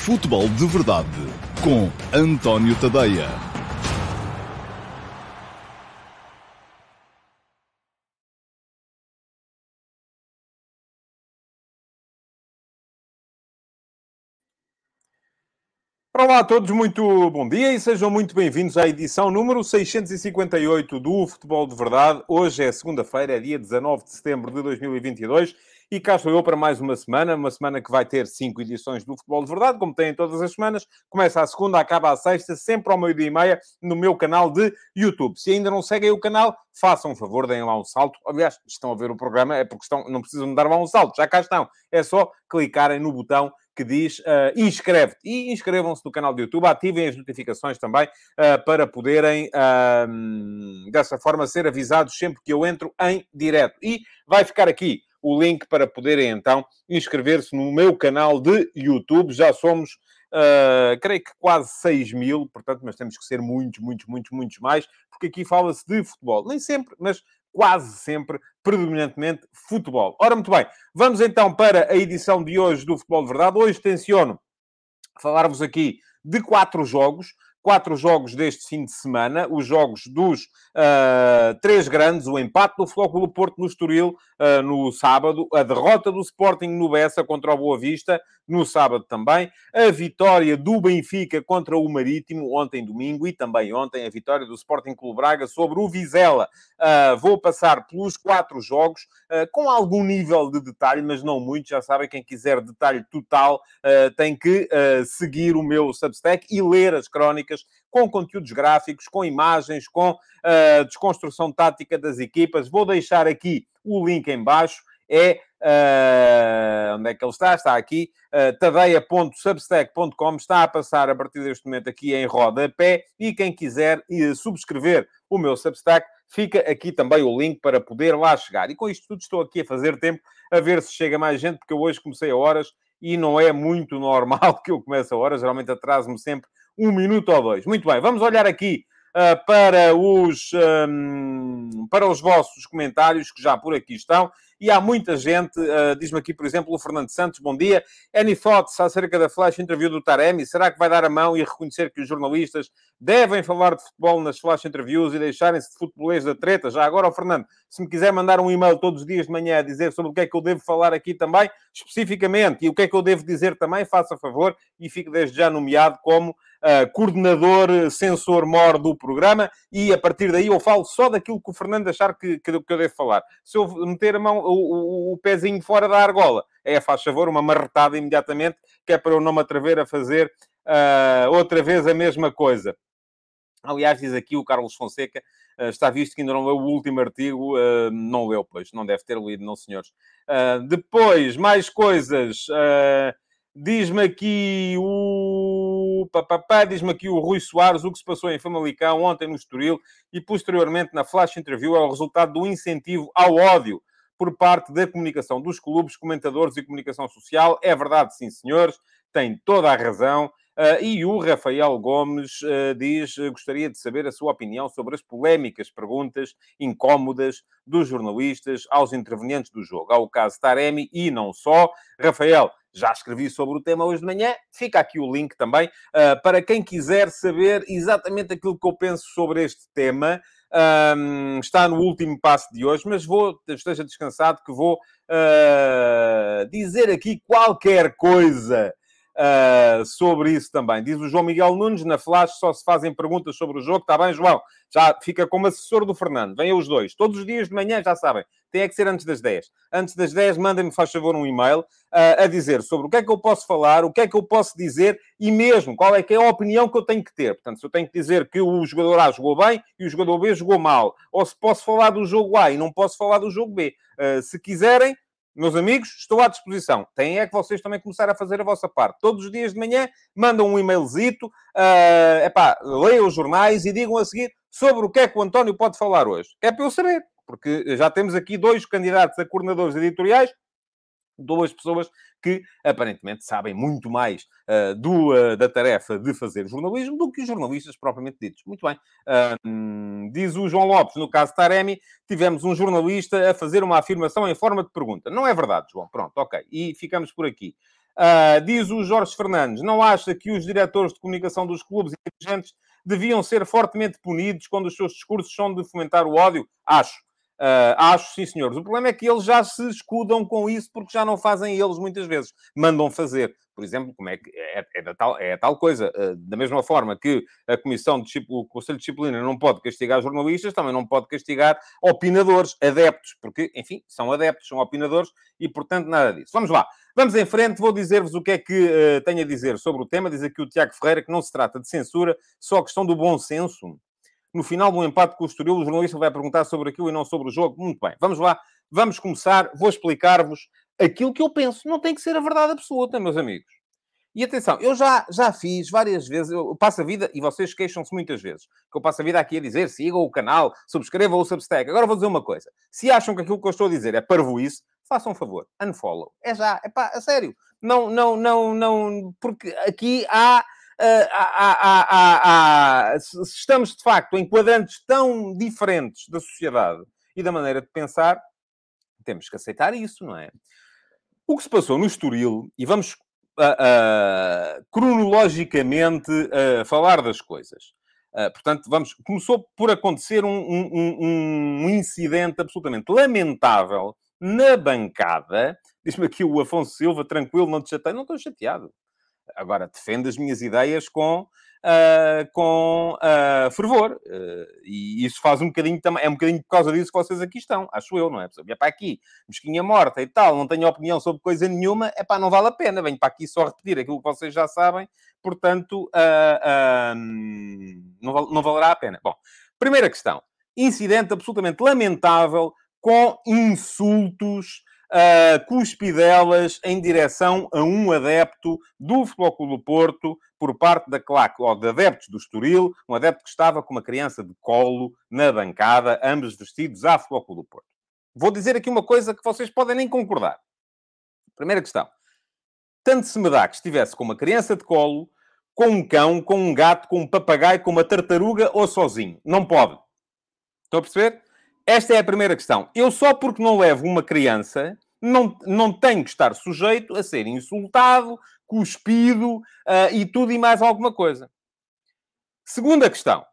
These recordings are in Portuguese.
Futebol de Verdade com António Tadeia. Olá a todos, muito bom dia e sejam muito bem-vindos à edição número 658 do Futebol de Verdade. Hoje é segunda-feira, dia 19 de setembro de 2022 e cá estou eu para mais uma semana, uma semana que vai ter cinco edições do Futebol de Verdade, como tem todas as semanas. Começa a segunda, acaba a sexta, sempre ao meio-dia e meia, no meu canal de YouTube. Se ainda não seguem o canal, façam um favor, deem lá um salto. Aliás, estão a ver o programa, é porque estão, não precisam dar lá um salto, já cá estão. É só clicarem no botão que diz uh, inscreve-te. E inscrevam-se no canal do YouTube, ativem as notificações também uh, para poderem, uh, dessa forma, ser avisados sempre que eu entro em direto. E vai ficar aqui o link para poderem então inscrever-se no meu canal de YouTube. Já somos, creio que quase 6 mil, portanto, mas temos que ser muitos, muitos, muitos, muitos mais, porque aqui fala-se de futebol. Nem sempre, mas quase sempre, predominantemente, futebol. Ora, muito bem, vamos então para a edição de hoje do Futebol de Verdade. Hoje tenciono falar-vos aqui de quatro jogos quatro jogos deste fim de semana, os jogos dos uh, três grandes, o empate do Flóculo Porto no Estoril uh, no sábado, a derrota do Sporting no Bessa contra o Boa Vista no sábado também, a vitória do Benfica contra o Marítimo ontem domingo e também ontem a vitória do Sporting Clube Braga sobre o Vizela. Uh, vou passar pelos quatro jogos com algum nível de detalhe, mas não muito, já sabem, quem quiser detalhe total tem que seguir o meu Substack e ler as crónicas com conteúdos gráficos, com imagens, com uh, desconstrução tática das equipas. Vou deixar aqui o link em baixo. É Uh, onde é que ele está? Está aqui, uh, tadeia.substack.com, está a passar a partir deste momento aqui em rodapé, e quem quiser uh, subscrever o meu Substack, fica aqui também o link para poder lá chegar. E com isto tudo estou aqui a fazer tempo, a ver se chega mais gente, porque eu hoje comecei a horas, e não é muito normal que eu comece a horas, geralmente atraso-me sempre um minuto ou dois. Muito bem, vamos olhar aqui uh, para, os, um, para os vossos comentários que já por aqui estão. E há muita gente, uh, diz-me aqui, por exemplo, o Fernando Santos, bom dia. Any thoughts acerca da flash interview do Taremi? Será que vai dar a mão e reconhecer que os jornalistas devem falar de futebol nas flash interviews e deixarem-se de futebolês da treta? Já agora, o Fernando, se me quiser mandar um e-mail todos os dias de manhã a dizer sobre o que é que eu devo falar aqui também, especificamente, e o que é que eu devo dizer também, faça favor e fique desde já nomeado como uh, coordenador sensor mor do programa e a partir daí eu falo só daquilo que o Fernando achar que, que, que eu devo falar. Se eu meter a mão, o, o, o pezinho fora da argola, é, faz favor, uma marretada imediatamente, que é para eu não me atrever a fazer uh, outra vez a mesma coisa. Aliás, diz aqui o Carlos Fonseca, está visto que ainda não leu o último artigo, não leu, pois, não deve ter lido, não, senhores. Depois, mais coisas. Diz-me aqui o. Papapá, diz-me aqui o Rui Soares, o que se passou em Famalicão ontem no Estoril e posteriormente na flash interview é o resultado do incentivo ao ódio por parte da comunicação dos clubes, comentadores e comunicação social. É verdade, sim, senhores, tem toda a razão. Uh, e o Rafael Gomes uh, diz: gostaria de saber a sua opinião sobre as polémicas perguntas incómodas dos jornalistas aos intervenientes do jogo. Ao caso Taremi e não só. Rafael, já escrevi sobre o tema hoje de manhã, fica aqui o link também uh, para quem quiser saber exatamente aquilo que eu penso sobre este tema. Um, está no último passo de hoje, mas vou, esteja descansado que vou dizer aqui qualquer coisa uh, sobre isso também. Diz o João Miguel Nunes, na Flash só se fazem perguntas sobre o jogo. Está bem, João? Já fica como assessor do Fernando. Venham os dois. Todos os dias de manhã, já sabem. Tem que ser antes das 10. Antes das 10, mandem-me, faz favor, um e-mail uh, a dizer sobre o que é que eu posso falar, o que é que eu posso dizer e mesmo qual é que é a opinião que eu tenho que ter. Portanto, se eu tenho que dizer que o jogador A jogou bem e o jogador B jogou mal, ou se posso falar do jogo A e não posso falar do jogo B. Uh, se quiserem, meus amigos, estou à disposição. Têm é que vocês também começar a fazer a vossa parte. Todos os dias de manhã, mandam um e-mailzito, uh, epá, leiam os jornais e digam a seguir sobre o que é que o António pode falar hoje. É para eu saber, porque já temos aqui dois candidatos a coordenadores editoriais duas pessoas que aparentemente sabem muito mais uh, do, uh, da tarefa de fazer jornalismo do que os jornalistas propriamente ditos. Muito bem. Uh, diz o João Lopes, no caso Taremi, tivemos um jornalista a fazer uma afirmação em forma de pergunta. Não é verdade, João. Pronto, ok. E ficamos por aqui. Uh, diz o Jorge Fernandes, não acha que os diretores de comunicação dos clubes e deviam ser fortemente punidos quando os seus discursos são de fomentar o ódio? Acho. Uh, acho, sim, senhores. O problema é que eles já se escudam com isso porque já não fazem eles muitas vezes. Mandam fazer. Por exemplo, como é que é, é, tal, é tal coisa. Uh, da mesma forma que a Comissão de o Conselho de Disciplina não pode castigar jornalistas, também não pode castigar opinadores, adeptos, porque, enfim, são adeptos, são opinadores e, portanto, nada disso. Vamos lá. Vamos em frente. Vou dizer-vos o que é que uh, tenho a dizer sobre o tema. Diz aqui o Tiago Ferreira que não se trata de censura, só questão do bom senso no final do empate com o Estoril, o jornalista vai perguntar sobre aquilo e não sobre o jogo. Muito bem, vamos lá, vamos começar. Vou explicar-vos aquilo que eu penso. Não tem que ser a verdade absoluta, meus amigos. E atenção, eu já, já fiz várias vezes, eu passo a vida, e vocês queixam-se muitas vezes, que eu passo a vida aqui a dizer, sigam o canal, subscrevam o Substack. Agora vou dizer uma coisa. Se acham que aquilo que eu estou a dizer é parvoíce, façam um favor, unfollow. É já, é pá, a sério. Não, não, não, não, porque aqui há uh, estamos de facto em quadrantes tão diferentes da sociedade e da maneira de pensar, temos que aceitar isso, não é? O que se passou no Estoril, e vamos uh, uh, cronologicamente uh, falar das coisas. portanto, vamos, começou por acontecer um, um, um, incidente absolutamente lamentável na bancada. Diz-me aqui o Afonso Silva, tranquilo, não te chatei. Não estou chateado. Agora, defendo as minhas ideias com, uh, com uh, fervor. Uh, e isso faz um bocadinho também, é um bocadinho por causa disso que vocês aqui estão, acho eu, não é? Pessoa, para aqui, mesquinha morta e tal, não tenho opinião sobre coisa nenhuma, é pá, não vale a pena, venho para aqui só repetir aquilo que vocês já sabem, portanto, não, não valerá a pena. Bom, primeira questão. Incidente absolutamente lamentável com insultos uh, cuspidelas em direção a um adepto do Futebol Clube do Porto por parte da claque, ou de adeptos do Estoril, um adepto que estava com uma criança de colo na bancada, ambos vestidos à Futebol Clube do Porto. Vou dizer aqui uma coisa que vocês podem nem concordar. Primeira questão. Tanto se me dá que estivesse com uma criança de colo, com um cão, com um gato, com um papagaio, com uma tartaruga ou sozinho. Não pode. Estão a perceber? Esta é a primeira questão. Eu só porque não levo uma criança, não, não tenho que estar sujeito a ser insultado, cuspido uh, e tudo e mais alguma coisa. Segunda questão.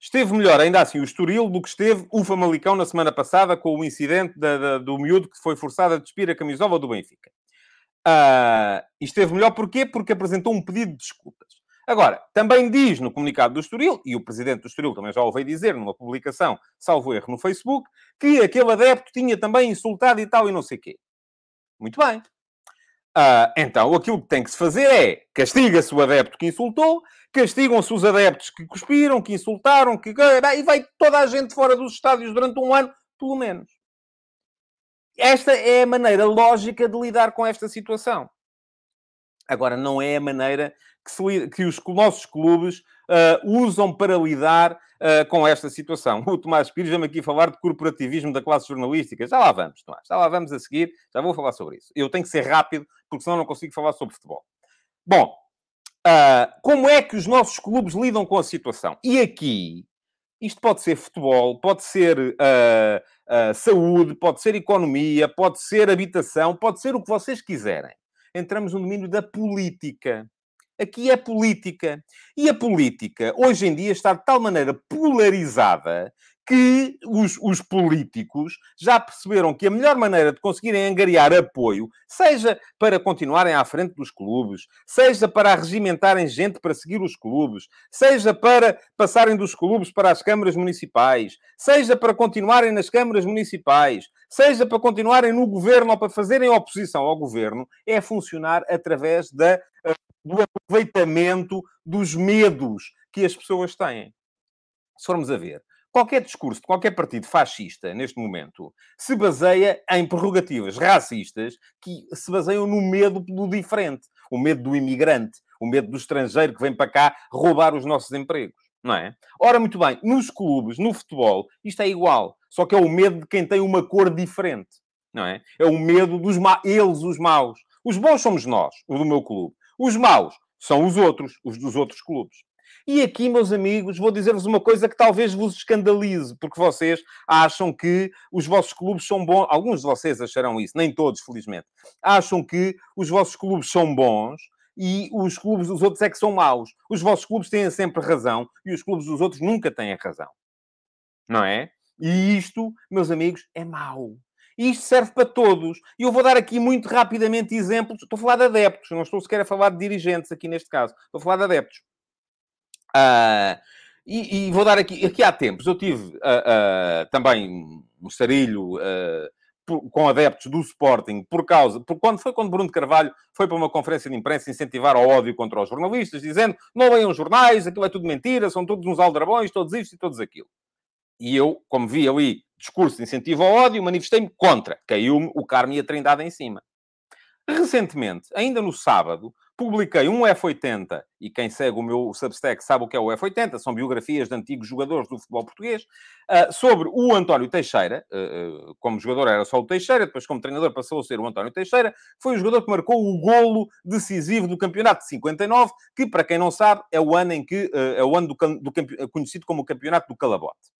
Esteve melhor, ainda assim, o Estoril do que esteve o Famalicão na semana passada com o incidente da, da, do miúdo que foi forçado a despir a camisola do Benfica. Uh, esteve melhor porquê? Porque apresentou um pedido de desculpas. Agora, também diz no comunicado do Estoril, e o presidente do Estoril também já o veio dizer numa publicação, salvo erro, no Facebook, que aquele adepto tinha também insultado e tal e não sei quê. Muito bem. Uh, então, aquilo que tem que se fazer é castiga-se o adepto que insultou, castigam-se os adeptos que cuspiram, que insultaram, que... e vai toda a gente fora dos estádios durante um ano, pelo menos. Esta é a maneira lógica de lidar com esta situação. Agora, não é a maneira que, que os nossos clubes uh, usam para lidar uh, com esta situação. O Tomás Pires vem aqui falar de corporativismo da classe jornalística. Já lá vamos, Tomás. Já lá vamos a seguir. Já vou falar sobre isso. Eu tenho que ser rápido, porque senão não consigo falar sobre futebol. Bom, uh, como é que os nossos clubes lidam com a situação? E aqui, isto pode ser futebol, pode ser uh, uh, saúde, pode ser economia, pode ser habitação, pode ser o que vocês quiserem entramos no domínio da política. Aqui é política. E a política, hoje em dia, está de tal maneira polarizada que os, os, políticos já perceberam que a melhor maneira de conseguirem angariar apoio, seja para continuarem à frente dos clubes, seja para regimentarem gente para seguir os clubes, seja para passarem dos clubes para as câmaras municipais, seja para continuarem nas câmaras municipais, seja para continuarem no governo ou para fazerem oposição ao governo, é funcionar através da, do aproveitamento dos medos que as pessoas têm. Se formos a ver, qualquer discurso de qualquer partido fascista, neste momento, se baseia em prerrogativas racistas que se baseiam no medo do diferente. O medo do imigrante, o medo do estrangeiro que vem para cá roubar os nossos empregos. Não é? Ora, muito bem, nos clubes, no futebol, isto é igual. Só que é o medo de quem tem uma cor diferente. Não é? É o medo dos ma... eles, os maus. Os bons somos nós, o do meu clube. Os maus são os outros, os dos outros clubes. E aqui, meus amigos, vou dizer-vos uma coisa que talvez vos escandalize, porque vocês acham que os vossos clubes são bons. Alguns de vocês acharão isso, nem todos, felizmente. Acham que os vossos clubes são bons e os clubes dos outros é que são maus. Os vossos clubes têm sempre razão e os clubes dos outros nunca têm razão. Não é? E isto, meus amigos, é mau. E isto serve para todos. E eu vou dar aqui muito rapidamente exemplos. Estou a falar de adeptos, não estou sequer a falar de dirigentes aqui neste caso. Estou a falar de adeptos. Uh, e, e, vou dar aqui, aqui há tempos, eu tive uh, uh, também um sarilho com adeptos do Sporting por causa, por quando foi quando Bruno Carvalho foi para uma conferência de imprensa incentivar o ódio contra os jornalistas, dizendo não leiam jornais, aquilo é tudo mentira, são todos uns aldrabões, todos isto e todos aquilo. E eu, como vi ali discurso de incentivo ao ódio, manifestei-me contra. Caiu-me o Carme e a Trindade em cima. Recentemente, ainda no sábado, publiquei um F80, e quem segue o meu Substack sabe o que é o F80, são biografias de antigos jogadores do futebol português, uh, sobre o António Teixeira, uh, como jogador era só o Teixeira, depois como treinador passou a ser o António Teixeira, foi o jogador que marcou o golo decisivo do campeonato de 59, que, para quem não sabe, é o ano em que, é o ano do, do conhecido como o campeonato do Calabote.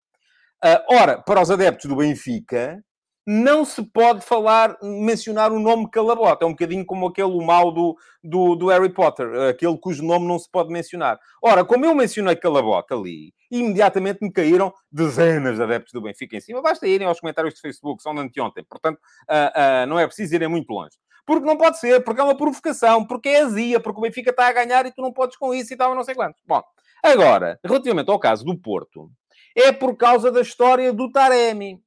Ora, para os adeptos do Benfica, não se pode falar, mencionar o nome Calabote. É um bocadinho como aquele mal do, do, do, Harry Potter, aquele cujo nome não se pode mencionar. Ora, como eu mencionei Calabote ali, imediatamente me caíram dezenas de adeptos do Benfica em cima. Basta irem aos comentários do Facebook, são de anteontem. Portanto, uh, uh, não é preciso irem muito longe. Porque não pode ser, porque é uma provocação, porque é azia, porque o Benfica está a ganhar e tu não podes com isso e tal, não sei quantos. Bom, agora, relativamente ao caso do Porto, é por causa da história do Taremi.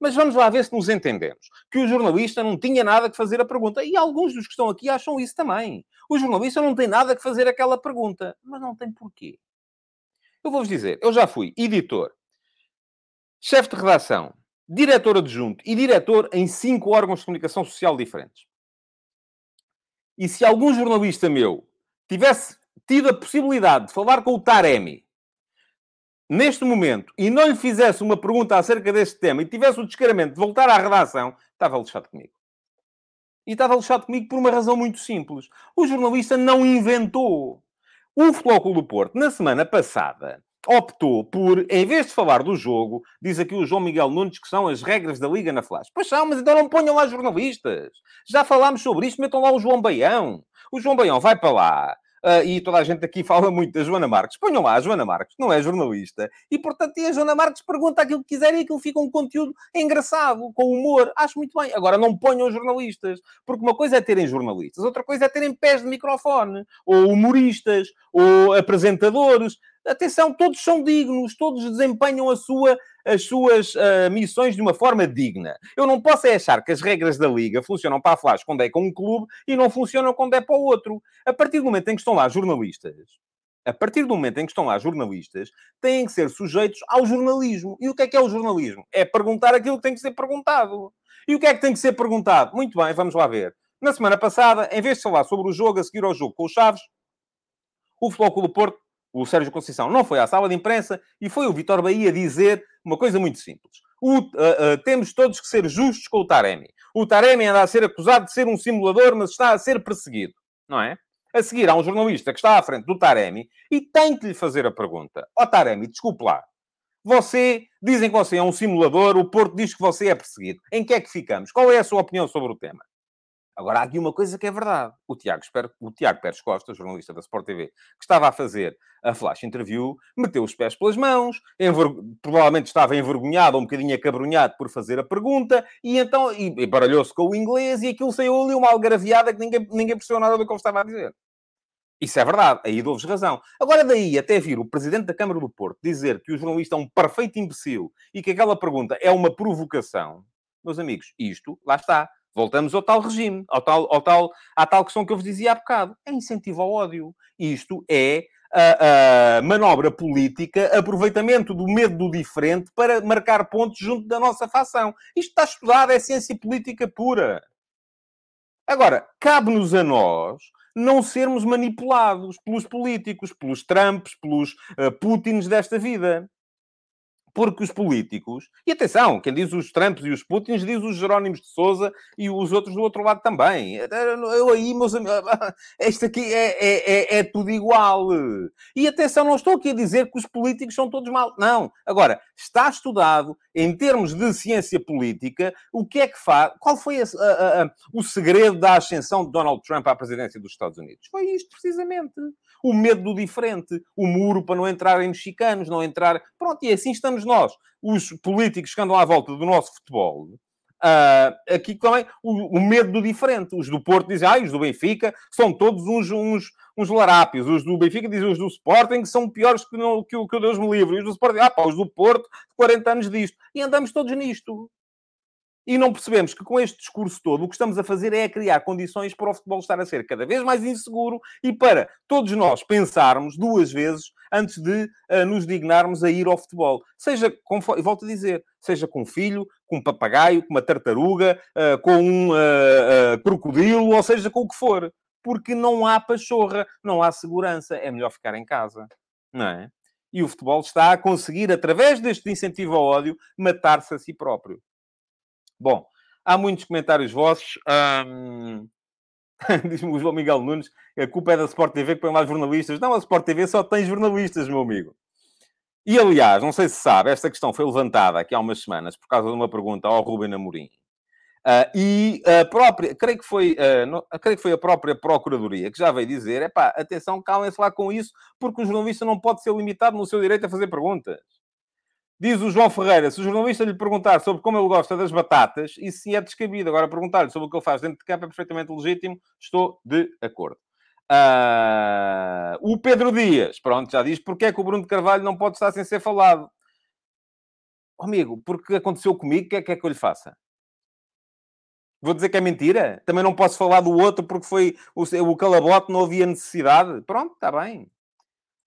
Mas vamos lá ver se nos entendemos. Que o jornalista não tinha nada que fazer a pergunta. E alguns dos que estão aqui acham isso também. O jornalista não tem nada que fazer aquela pergunta. Mas não tem porquê. Eu vou-vos dizer, eu já fui editor, chefe de redação, diretor adjunto e diretor em cinco órgãos de comunicação social diferentes. E se algum jornalista meu tivesse tido a possibilidade de falar com o Taremi neste momento, e não lhe fizesse uma pergunta acerca deste tema e tivesse o descaramento de voltar à redação, estava lixado comigo. E estava lixado comigo por uma razão muito simples. O jornalista não inventou. O Futebol do Porto, na semana passada, optou por, em vez de falar do jogo, diz aqui o João Miguel Nunes que são as regras da Liga na Flash. Pois são, mas então não ponham lá jornalistas. Já falámos sobre isto, metam lá o João Baião. O João Baião vai para lá, Uh, e toda a gente aqui fala muito da Joana Marques. Ponham lá a Joana Marques, não é jornalista. E, portanto, a Joana Marques pergunta aquilo que quiser e aquilo fica um conteúdo engraçado, com humor. Acho muito bem. Agora, não ponham jornalistas. Porque uma coisa é terem jornalistas, outra coisa é terem pés de microfone. Ou humoristas, ou apresentadores. Atenção, todos são dignos, todos desempenham a sua, as suas uh, missões de uma forma digna. Eu não posso é achar que as regras da Liga funcionam para a Flash quando é com um clube e não funcionam quando é para o outro. A partir do momento em que estão lá jornalistas, a partir do momento em que estão lá jornalistas, têm que ser sujeitos ao jornalismo. E o que é que é o jornalismo? É perguntar aquilo que tem que ser perguntado. E o que é que tem que ser perguntado? Muito bem, vamos lá ver. Na semana passada, em vez de falar sobre o jogo, a seguir ao jogo com os Chaves, o Futebol Clube do Porto o Sérgio Conceição não foi à sala de imprensa e foi o Vitor Bahia dizer uma coisa muito simples. O, uh, uh, temos todos que ser justos com o Taremi. O Taremi anda a ser acusado de ser um simulador, mas está a ser perseguido, não é? A seguir, há um jornalista que está à frente do Taremi e tem que lhe fazer a pergunta: Ó oh, Taremi, desculpe lá. Você, dizem que você é um simulador, o Porto diz que você é perseguido. Em que é que ficamos? Qual é a sua opinião sobre o tema? Agora, há aqui uma coisa que é verdade. O Tiago, o Tiago Pérez Costa, jornalista da Sport TV, que estava a fazer a flash interview, meteu os pés pelas mãos, provavelmente estava envergonhado, um bocadinho acabrunhado por fazer a pergunta, e então e, e baralhou-se com o inglês, e aquilo saiu ali uma algaraviada que ninguém, ninguém percebeu nada do que ele estava a dizer. Isso é verdade, aí dou-vos razão. Agora, daí até vir o presidente da Câmara do Porto dizer que o jornalista é um perfeito imbecil e que aquela pergunta é uma provocação, meus amigos, isto, lá está Voltamos ao tal regime, ao tal, ao tal, à tal questão que eu vos dizia há bocado. É incentivo ao ódio. Isto é a, a, manobra política, aproveitamento do medo do diferente para marcar pontos junto da nossa facção. Isto está estudado, é ciência política pura. Agora, cabe-nos a nós não sermos manipulados pelos políticos, pelos Trumps, pelos uh, Putins desta vida. Porque os políticos, e atenção, quem diz os Trumps e os Putins diz os Jerónimos de Souza e os outros do outro lado também. Eu aí, meus amigos, este aqui é, é, é, é, tudo igual. E atenção, não estou aqui a dizer que os políticos são todos mal. Não. Agora, está estudado, em termos de ciência política, o que é que faz. Qual foi a, a, a, o segredo da ascensão de Donald Trump à presidência dos Estados Unidos? Foi isto, precisamente. O medo do diferente, o muro para não entrar em mexicanos, não entrar. Pronto, e assim estamos nós, os políticos que andam à volta do nosso futebol. Uh, aqui também o, o, medo do diferente. Os do Porto dizem, ah, os do Benfica são todos uns, uns, uns larápios. Os do Benfica dizem os do Sporting são piores que, não, que, que o Deus me livre. E os do Sporting, ah, pá, os do Porto, 40 anos disto. E andamos todos nisto. E não percebemos que com este discurso todo o que estamos a fazer é a criar condições para o futebol estar a ser cada vez mais inseguro e para todos nós pensarmos duas vezes antes de uh, nos dignarmos a ir ao futebol. Seja, com, volto a dizer, seja com um filho, com um papagaio, com uma tartaruga, uh, com um uh, crocodilo, ou seja, com o que for. Porque não há pachorra, não há segurança. É melhor ficar em casa, não é? E o futebol está a conseguir, através deste incentivo ao ódio, matar-se a si próprio. Bom, há muitos comentários vossos. Hum... Diz-me o João Miguel Nunes, a culpa é da Sport TV que põe lá jornalistas. Não, a Sport TV só tem jornalistas, meu amigo. E, aliás, não sei se sabe, esta questão foi levantada aqui há umas semanas por causa de uma pergunta ao Ruben Amorim. Uh, e a própria, creio que, foi, uh, creio que foi a própria Procuradoria que já veio dizer, é pá, atenção, calem-se lá com isso, porque o jornalista não pode ser limitado no seu direito a fazer perguntas. Diz o João Ferreira, se o jornalista lhe perguntar sobre como ele gosta das batatas, isso sim é descabido. Agora, perguntar-lhe sobre o que ele faz dentro de campo é perfeitamente legítimo. Estou de acordo. Uh, o Pedro Dias, pronto, já diz porque é que o Bruno de Carvalho não pode estar sem ser falado. Oh, amigo, porque aconteceu comigo, o que é que é que eu lhe faça? Vou dizer que é mentira? Também não posso falar do outro porque foi o, o calabote, não havia necessidade. Pronto, está bem.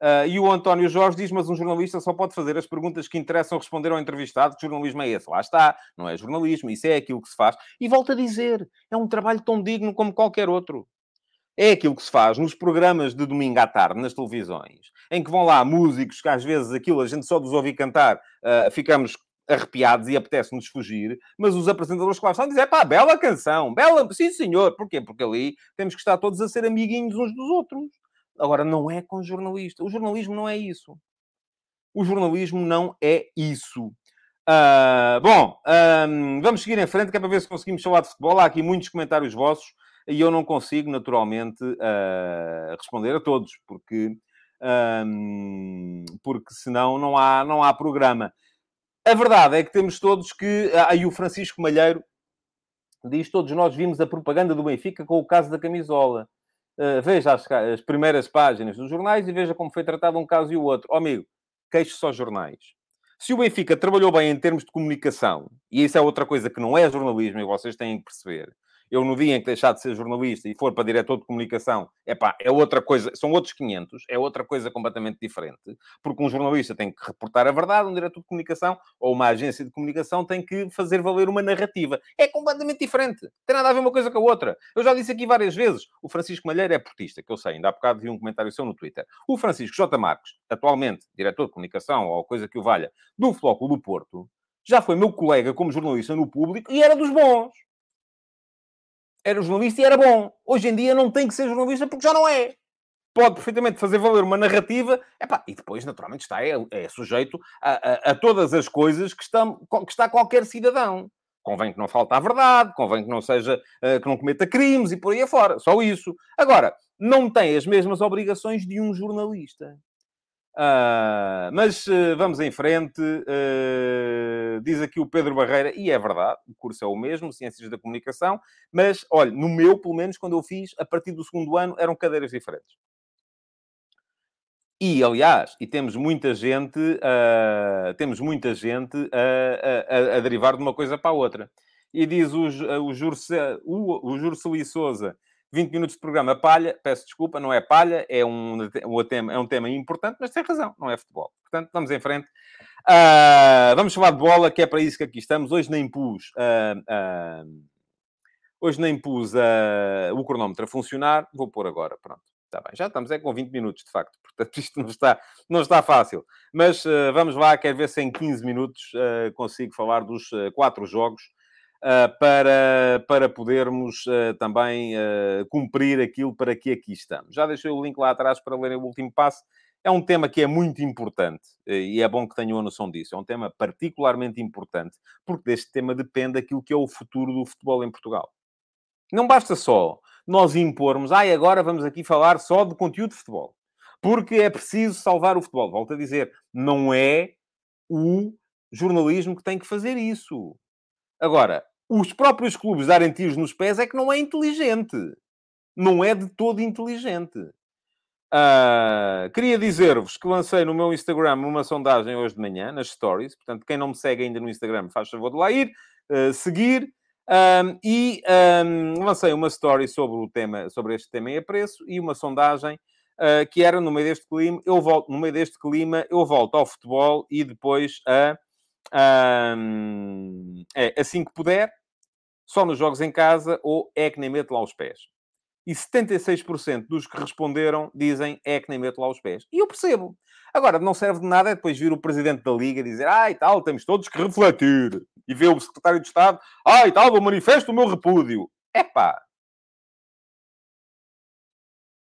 Uh, e o António Jorge diz: Mas um jornalista só pode fazer as perguntas que interessam responder ao entrevistado. Que jornalismo é esse? Lá está, não é jornalismo, isso é aquilo que se faz. E volto a dizer: é um trabalho tão digno como qualquer outro. É aquilo que se faz nos programas de domingo à tarde, nas televisões, em que vão lá músicos que às vezes aquilo a gente só dos ouvir cantar, uh, ficamos arrepiados e apetece-nos fugir, mas os apresentadores que lá estão dizem, pá, bela canção, bela, sim senhor, porquê? Porque ali temos que estar todos a ser amiguinhos uns dos outros. Agora, não é com jornalista. O jornalismo não é isso. O jornalismo não é isso. Uh, bom, um, vamos seguir em frente, que é para ver se conseguimos falar de futebol. Há aqui muitos comentários vossos e eu não consigo, naturalmente, uh, responder a todos, porque, um, porque senão não há, não há programa. A verdade é que temos todos que. Aí o Francisco Malheiro diz: todos nós vimos a propaganda do Benfica com o caso da camisola. Uh, veja as, as, primeiras páginas dos jornais e veja como foi tratado um caso e o outro. Oh, amigo, queixo só jornais. Se o Benfica trabalhou bem em termos de comunicação, e isso é outra coisa que não é jornalismo e vocês têm que perceber, eu no dia em que deixar de ser jornalista e for para diretor de comunicação, epá, é outra coisa, são outros 500, é outra coisa completamente diferente, porque um jornalista tem que reportar a verdade, um diretor de comunicação ou uma agência de comunicação tem que fazer valer uma narrativa. É completamente diferente. Tem nada a ver uma coisa com a outra. Eu já disse aqui várias vezes, o Francisco Malheiro é portista, que eu sei, ainda há bocado vi um comentário seu no Twitter. O Francisco J. Marques, atualmente diretor de comunicação ou coisa que o valha, do Futebol do Porto, já foi meu colega como jornalista no público e era dos bons era jornalista e era bom. Hoje em dia não tem que ser jornalista porque já não é. Pode perfeitamente fazer valer uma narrativa epá, e depois, naturalmente, está, é, é sujeito a, a, a, todas as coisas que, estão, que está qualquer cidadão. Convém que não falte a verdade, convém que não seja, uh, que não cometa crimes e por aí afora. Só isso. Agora, não tem as mesmas obrigações de um jornalista. Uh, mas uh, vamos em frente. Uh, diz aqui o Pedro Barreira, e é verdade, o curso é o mesmo, Ciências da Comunicação, mas olha, no meu, pelo menos, quando eu fiz, a partir do segundo ano, eram cadeiras diferentes. E, aliás, e temos muita gente, temos muita gente a, a, a, derivar de uma coisa para a outra. E diz o, o, Jurce, o, o Jurseli Souza 20 minutos de programa palha, peço desculpa, não é palha, é um, um, tema, é um tema importante, mas tem razão, não é futebol. Portanto, vamos em frente. Uh, vamos falar de bola, que é para isso que aqui estamos. Hoje nem pus, uh, uh, hoje nem pus o cronómetro a funcionar, vou pôr agora, pronto. Está bem, já estamos é com 20 minutos, de facto. Portanto, isto não está, não está fácil. Mas uh, vamos lá, quero ver se em 15 minutos uh, consigo falar dos uh, quatro jogos para, para podermos também cumprir aquilo para que aqui estamos. Já deixei o link lá atrás para lerem o último passo. É um tema que é muito importante e é bom que tenham a noção disso. É um tema particularmente importante, porque deste tema depende aquilo que é o futuro do futebol em Portugal. Não basta só nós impormos, ah, agora vamos aqui falar só de conteúdo de futebol. Porque é preciso salvar o futebol. Volto a dizer, não é o jornalismo que tem que fazer isso. Agora, os próprios clubes darem tiros nos pés é que não é inteligente. Não é de todo inteligente. Uh, queria dizer-vos que lancei no meu Instagram uma sondagem hoje de manhã, nas stories. Portanto, quem não me segue ainda no Instagram, faz favor de lá ir, uh, seguir. Um, e um, lancei uma story sobre o tema, sobre este tema e a preço e uma sondagem uh, que era no meio deste clima, eu volto, no meio deste clima, eu volto ao futebol e depois a, um, é, assim que puder, só nos jogos em casa ou é que nem meto lá os pés. E 76% dos que responderam dizem é que nem meto lá os pés. E eu percebo. Agora, não serve de nada é depois vir o presidente da Liga dizer ah, tal, temos todos que refletir. E ver o secretário de Estado, ah, tal, eu manifesto o meu repúdio. Epá!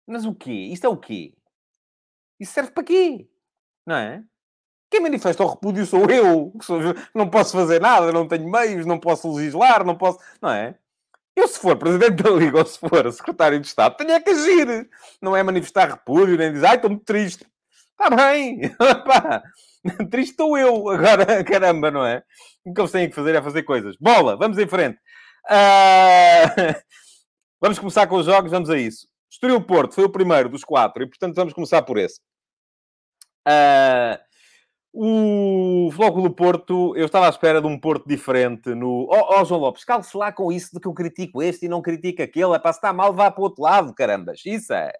Mas o quê? Isto é o quê? Isso serve para quê? Não é? Quem manifesta o repúdio sou eu. Não posso fazer nada, não tenho meios, não posso legislar, não posso... Não é? Eu, se for Presidente da Liga ou se for Secretário de Estado, tenho é que agir. Não é manifestar repúdio, nem dizer, ai, estou muito triste. Está bem. triste estou eu. Agora, caramba, não é? O que eles têm que fazer é fazer coisas. Bola, vamos em frente. Uh... vamos começar com os jogos, vamos a isso. Estoril Porto foi o primeiro dos quatro e, portanto, vamos começar por esse. Uh... O Floco do Porto, eu estava à espera de um Porto diferente no... Ó oh, oh, João Lopes, calce lá com isso de que eu critico este e não critico aquele. É para se está mal, vá para o outro lado, carambas. Isso é...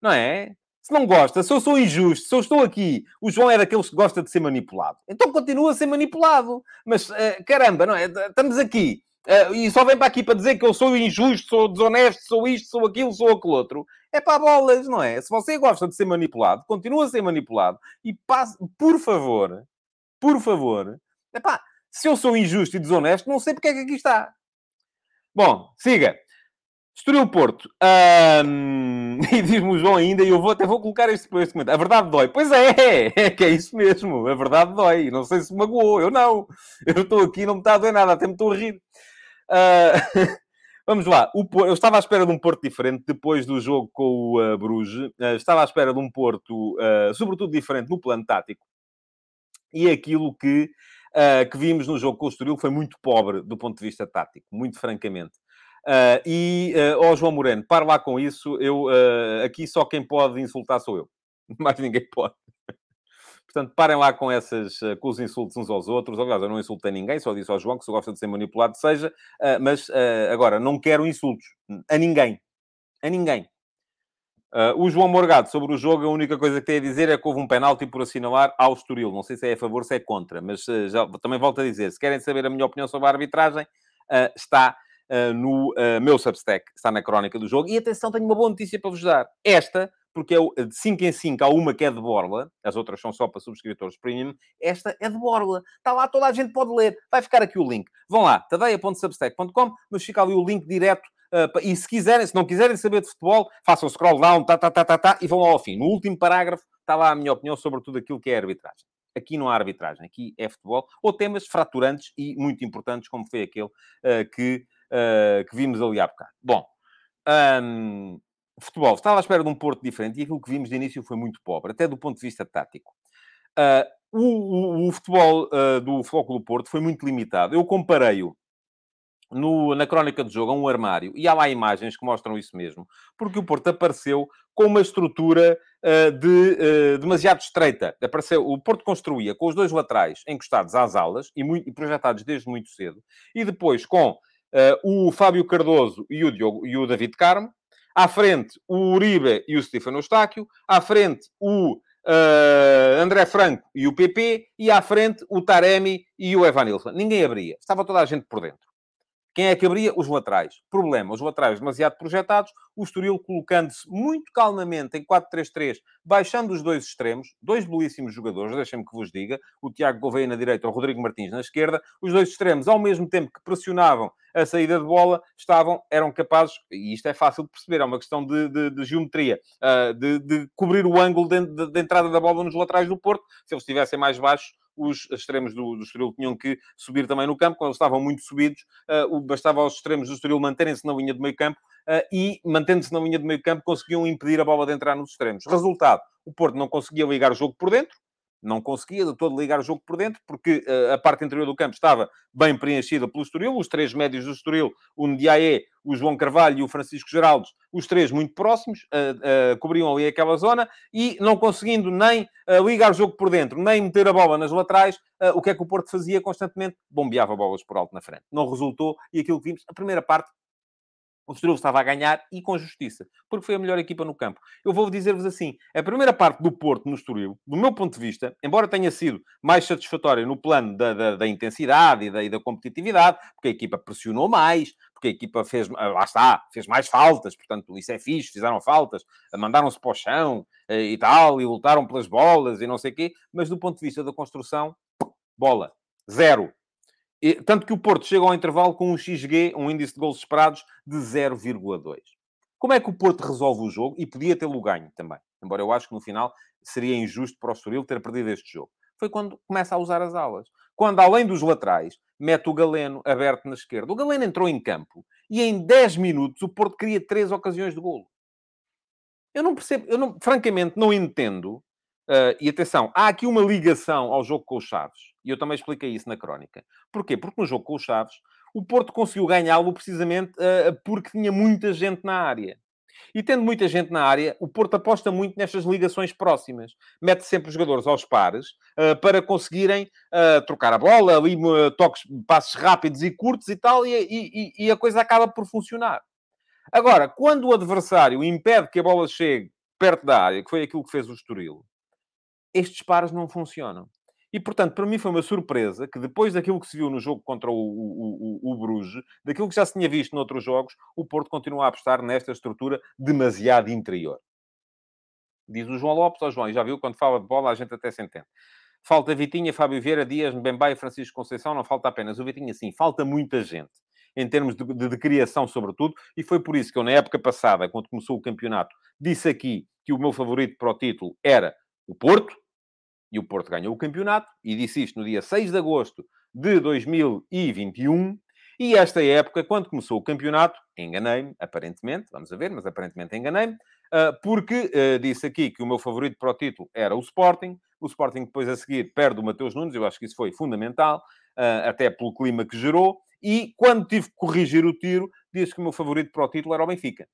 Não é? Se não gosta, se eu sou injusto, se eu estou aqui, o João é daqueles que gosta de ser manipulado. Então continua a ser manipulado. Mas, uh, caramba, não é? Estamos aqui. Uh, e só vem para aqui para dizer que eu sou injusto, sou desonesto, sou isto, sou aquilo, sou aquilo outro. É para bolas, não é? Se você gosta de ser manipulado, continua a ser manipulado e passe, por favor, por favor, é pá, se eu sou injusto e desonesto, não sei porque é que aqui está. Bom, siga. Estoril Porto. Um, e diz-me o João ainda, e eu vou, até vou colocar este, este comentário. A verdade dói. Pois é, é que é isso mesmo. A verdade dói. Não sei se magoou. Eu não. Eu estou aqui não me está a doer nada. Até me estou a rir. Uh, vamos lá. O, eu estava à espera de um Porto diferente depois do jogo com o uh, Bruges. Uh, estava à espera de um Porto, sobretudo diferente no plano tático. E aquilo que, que vimos no jogo com o Estoril foi muito pobre do ponto de vista tático. Muito francamente. E, uh, oh, João Moreno, para lá com isso. Eu, aqui só quem pode insultar sou eu. Mais ninguém pode. Portanto, parem lá com, essas, com os insultos uns aos outros. Aliás, eu não insultei ninguém, só disse ao João que se gosta de ser manipulado, seja. mas, agora, não quero insultos a ninguém. A ninguém. o João Morgado, sobre o jogo, a única coisa que tem a dizer é que houve um penalti por assinalar ao Estoril. Não sei se é a favor, se é contra. Mas já, também volto a dizer, se querem saber a minha opinião sobre a arbitragem, está no meu Substack, está na crónica do jogo. E atenção, tenho uma boa notícia para vos dar. Esta, porque é de 5 em 5 há uma que é de borla, as outras são só para subscritores premium. Esta é de borla. Está lá, toda a gente pode ler. Vai ficar aqui o link. Vão lá, tadeia.substack.com, mas fica ali o link direto Uh, e se quiserem, se não quiserem saber de futebol, façam scroll down, tá, tá, tá, tá, tá, e vão ao fim. No último parágrafo está lá a minha opinião sobre tudo aquilo que é arbitragem. Aqui não há arbitragem, aqui é futebol, ou temas fraturantes e muito importantes, como foi aquele uh, que uh, que vimos ali há bocado. Bom, um, futebol. Estava à espera de um Porto diferente e aquilo que vimos de início foi muito pobre, até do ponto de vista tático. Uh, o, o, o, futebol uh, do Flóculo Porto foi muito limitado. Eu comparei-o na crónica do jogo a um armário, e há lá imagens que mostram isso mesmo, porque o Porto apareceu com uma estrutura uh, de, uh, demasiado estreita. Apareceu, o Porto construía com os dois laterais encostados às alas e, muito, e projetados desde muito cedo, e depois com uh, o Fábio Cardoso e o, Diogo, e o David Carmo. À frente, o Uribe e o Stefano Eustáquio. À frente, o uh, André Franco e o PP. E à frente, o Taremi e o Evanilson. Ninguém abria. Estava toda a gente por dentro. Quem é que abria? Os laterais. Problema, os laterais demasiado projetados, o Estoril colocando-se muito calmamente em 4-3-3, baixando os dois extremos, dois belíssimos jogadores, deixem-me que vos diga, o Tiago Gouveia na direita, o Rodrigo Martins na esquerda, os dois extremos, ao mesmo tempo que pressionavam a saída de bola, estavam, eram capazes, e isto é fácil de perceber, é uma questão de, de, de geometria, uh, de, de, cobrir o ângulo de, de, entrada da bola nos laterais do Porto, se eles estivessem mais baixos, os extremos do, do Estoril tinham que subir também no campo, quando estavam muito subidos, uh, bastava aos extremos do Estoril manterem-se na linha de meio campo uh, e, mantendo-se na linha de meio campo, conseguiam impedir a bola de entrar nos extremos. Resultado, o Porto não conseguia ligar o jogo por dentro, não conseguia de todo ligar o jogo por dentro, porque uh, a parte interior do campo estava bem preenchida pelo Estoril, os três médios do Estoril, o Ndiaye, o João Carvalho e o Francisco Geraldes, os três muito próximos, uh, uh, cobriam ali aquela zona, e não conseguindo nem ligar o jogo por dentro, nem meter a bola nas laterais, o que é que o Porto fazia constantemente? Bombeava bolas por alto na frente. Não resultou, e aquilo que vimos, a primeira parte o Estoril estava a ganhar e com justiça, porque foi a melhor equipa no campo. Eu vou dizer-vos assim, a primeira parte do Porto no Estoril, do meu ponto de vista, embora tenha sido mais satisfatória no plano da, da, da intensidade e da, e da, competitividade, porque a equipa pressionou mais, porque a equipa fez, ah, lá está, fez mais faltas, portanto, isso é fixe, fizeram faltas, mandaram-se para o chão eh, e tal, e lutaram pelas bolas e não sei o quê, mas do ponto de vista da construção, bola, zero. Tanto que o Porto chega ao intervalo com um XG, um índice de gols esperados, de 0,2. Como é que o Porto resolve o jogo? E podia tê-lo ganho também. Embora eu acho que no final seria injusto para o Estoril ter perdido este jogo. Foi quando começa a usar as alas. Quando, além dos laterais, mete o Galeno aberto na esquerda. O Galeno entrou em campo e em 10 minutos o Porto cria três ocasiões de golo. Eu não percebo, eu não, francamente não entendo Uh, e atenção, há aqui uma ligação ao jogo com os Chaves. E eu também expliquei isso na crónica. Porquê? Porque no jogo com os Chaves, o Porto conseguiu ganhá-lo precisamente uh, porque tinha muita gente na área. E tendo muita gente na área, o Porto aposta muito nestas ligações próximas. Mete sempre os jogadores aos pares uh, para conseguirem uh, trocar a bola, ali, toques, passos rápidos e curtos e tal, e, e, e, a coisa acaba por funcionar. Agora, quando o adversário impede que a bola chegue perto da área, que foi aquilo que fez o Estoril, estes pares não funcionam. E, portanto, para mim foi uma surpresa que depois daquilo que se viu no jogo contra o, o, o, o Bruges, daquilo que já se tinha visto noutros jogos, o Porto continua a apostar nesta estrutura demasiado interior. Diz o João Lopes, oh, João, já viu, quando fala de bola a gente até se entende. Falta Vitinha, Fábio Vieira, Dias, Mbemba e Francisco Conceição, não falta apenas o Vitinha, sim, falta muita gente. Em termos de, de, de criação, sobretudo, e foi por isso que eu, na época passada, quando começou o campeonato, disse aqui que o meu favorito para o título era o Porto, e o Porto ganhou o campeonato, e disse isto no dia 6 de agosto de 2021. E esta época, quando começou o campeonato, enganei-me, aparentemente, vamos a ver, mas aparentemente enganei-me, ah, porque uh, disse aqui que o meu favorito para o título era o Sporting. O Sporting, depois a seguir, perde o Mateus Nunes, eu acho que isso foi fundamental, uh, até pelo clima que gerou. E quando tive que corrigir o tiro, disse que o meu favorito para o título era o Benfica.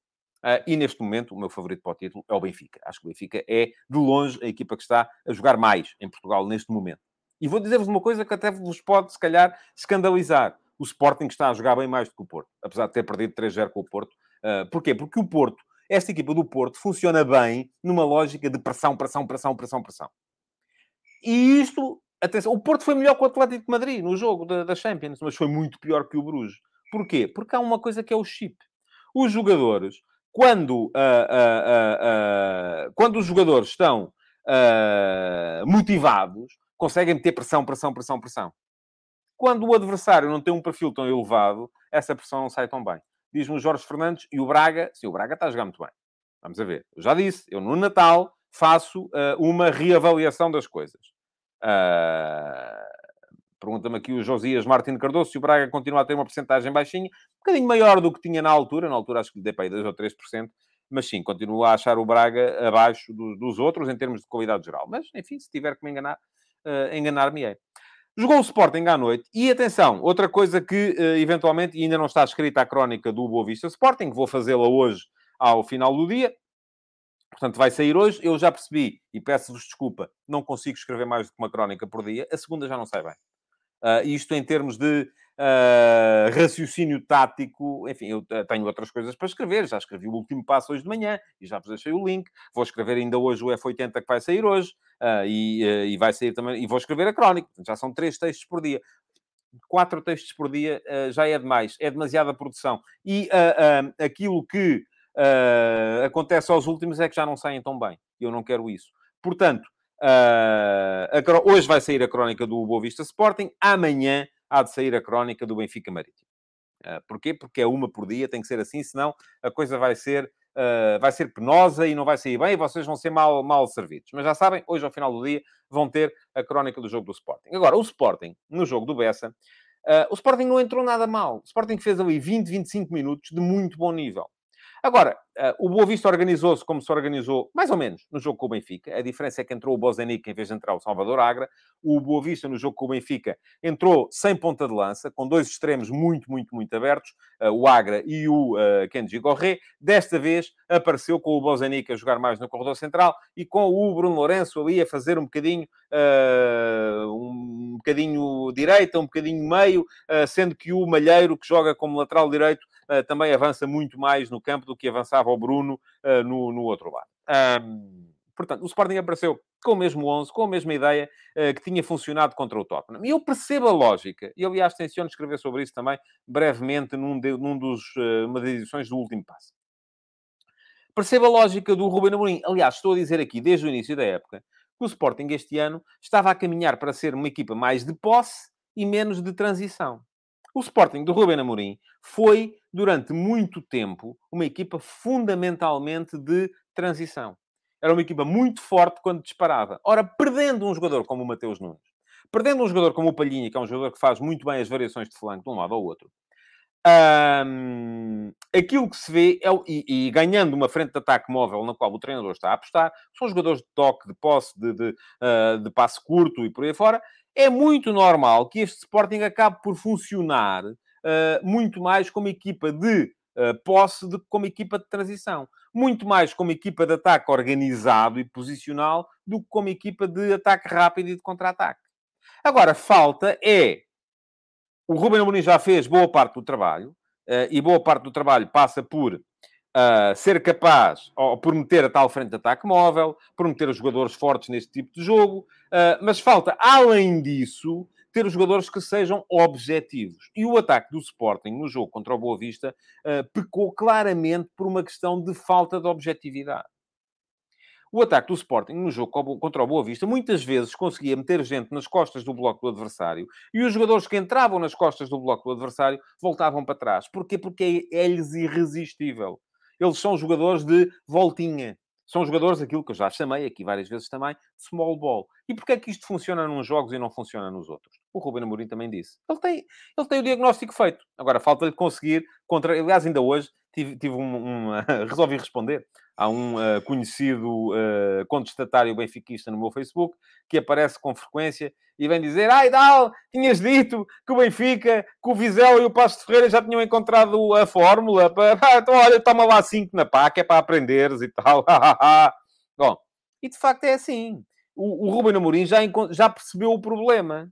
Uh, e neste momento, o meu favorito para o título é o Benfica. Acho que o Benfica é, de longe, a equipa que está a jogar mais em Portugal neste momento. E vou dizer-vos uma coisa que até vos pode, se calhar, escandalizar. O Sporting está a jogar bem mais do que o Porto, apesar de ter perdido 3-0 com o Porto. Uh, porquê? Porque o Porto, esta equipa do Porto, funciona bem numa lógica de pressão, pressão, pressão, pressão, pressão. E isto, atenção, o Porto foi melhor que o Atlético de Madrid no jogo da, da Champions, mas foi muito pior que o Bruges. Porquê? Porque há uma coisa que é o chip. Os jogadores quando, uh, uh, uh, quando os jogadores estão motivados, conseguem meter pressão, pressão, pressão, pressão. Quando o adversário não tem um perfil tão elevado, essa pressão não sai tão bem. Diz-me o Jorge Fernandes e o Braga. Sim, o Braga está a jogar muito bem. Vamos a ver. Eu já disse, eu no Natal faço uma reavaliação das coisas. Pergunta-me aqui o Josias Martins Cardoso se o Braga continua a ter uma porcentagem baixinha, um bocadinho maior do que tinha na altura. Na altura acho que lhe dei para aí 2 ou 3%, mas sim, continuo a achar o Braga abaixo do, dos outros em termos de qualidade geral. Mas, enfim, se tiver que me enganar, uh, enganar-me-ei. Jogou o Sporting à noite. E atenção, outra coisa que uh, eventualmente ainda não está escrita a crónica do Boa Vista Sporting, vou fazê-la hoje ao final do dia. Portanto, vai sair hoje. Eu já percebi, e peço-vos desculpa, não consigo escrever mais do que uma crónica por dia. A segunda já não sai bem. Uh, isto em termos de uh, raciocínio tático, enfim, eu tenho outras coisas para escrever. Já escrevi o último passo hoje de manhã e já vos deixei o link. Vou escrever ainda hoje o F80 que vai sair hoje uh, e, e, vai sair também. E vou escrever a crónica. Já são três textos por dia. quatro textos por dia já é demais, é demasiada produção. E aquilo que acontece aos últimos é que já não saem tão bem. Eu não quero isso. Portanto, hoje vai sair a crónica do Boa Vista Sporting, amanhã há de sair a crónica do Benfica Marítimo. porquê? Porque é uma por dia, tem que ser assim, senão a coisa vai ser uh, vai ser penosa e não vai sair bem e vocês vão ser mal, mal servidos. Mas já sabem, hoje ao final do dia vão ter a crónica do jogo do Sporting. Agora, o Sporting, no jogo do Bessa, uh, o Sporting não entrou nada mal. O Sporting fez ali 20, 25 minutos de muito bom nível. Agora, uh, o Boa Vista organizou-se como se organizou, mais ou menos, no jogo com o Benfica. A diferença é que entrou o Bozenic em vez de entrar o Salvador Agra. O Boa Vista, no jogo com o Benfica, entrou sem ponta de lança, com dois extremos muito, muito, muito abertos, uh, o Agra e o uh, Kenji Gorré. Desta vez, apareceu com o Bozenic a jogar mais no corredor central e com o Bruno Lourenço ali a fazer um bocadinho, um bocadinho direita, um bocadinho meio, sendo que o Malheiro, que joga como lateral direito, uh, também avança muito mais no campo do que avançava o Bruno uh, no, no outro lado. Um, portanto, o Sporting apareceu com o mesmo 11, com a mesma ideia uh, que tinha funcionado contra o Tottenham. E eu percebo a lógica, e aliás tenciono escrever sobre isso também brevemente num, de, num dos, uh, uma das edições do último passo. Percebo a lógica do Ruben Amorim. Aliás, estou a dizer aqui, desde o início da época, que o Sporting este ano estava a caminhar para ser uma equipa mais de posse e menos de transição. O Sporting do Ruben Amorim foi, durante muito tempo, uma equipa fundamentalmente de transição. Era uma equipa muito forte quando disparava. Ora, perdendo um jogador como o Mateus Nunes, perdendo um jogador como o Palhinha, que é um jogador que faz muito bem as variações de flanco de um lado ao outro, um, aquilo que se vê é, e, e, ganhando uma frente de ataque móvel na qual o treinador está a apostar, são jogadores de toque, de posse, de, de, uh, de passe curto e por aí fora, é muito normal que este Sporting acabe por funcionar uh, muito mais como equipa de uh, posse do que como equipa de transição. Muito mais como equipa de ataque organizado e posicional do que como equipa de ataque rápido e de contra-ataque. Agora, falta é... O Ruben Amorim já fez boa parte do trabalho, uh, e boa parte do trabalho passa por uh, ser capaz, ou por meter a tal frente de ataque móvel, por meter os jogadores fortes neste tipo de jogo, uh, mas falta, além disso, ter os jogadores que sejam objetivos. E o ataque do Sporting no jogo contra o Boa Vista uh, pecou claramente por uma questão de falta de objetividade. O ataque do Sporting no jogo contra o Boa Vista muitas vezes conseguia meter gente nas costas do bloco do adversário e os jogadores que entravam nas costas do bloco do adversário voltavam para trás. Porquê? Porque é-lhes irresistível. Eles são jogadores de voltinha. São jogadores, aquilo que eu já chamei aqui várias vezes também, de small ball. E porquê é que isto funciona nos jogos e não funciona nos outros? O Ruben Amorim também disse. Ele tem, ele tem o diagnóstico feito. Agora, falta-lhe conseguir... Contra... Aliás, ainda hoje tive, tive um... um resolvi responder Há um uh, conhecido uh, contestatário benfiquista no meu Facebook que aparece com frequência e vem dizer: Ai, Dal, tinhas dito que o Benfica, que o Vizela e o Passo de Ferreira já tinham encontrado a fórmula para. Ah, então, olha, toma lá cinco na PAC, é para aprenderes e tal. Bom, e de facto é assim. O, o Ruben Amorim já, já percebeu o problema.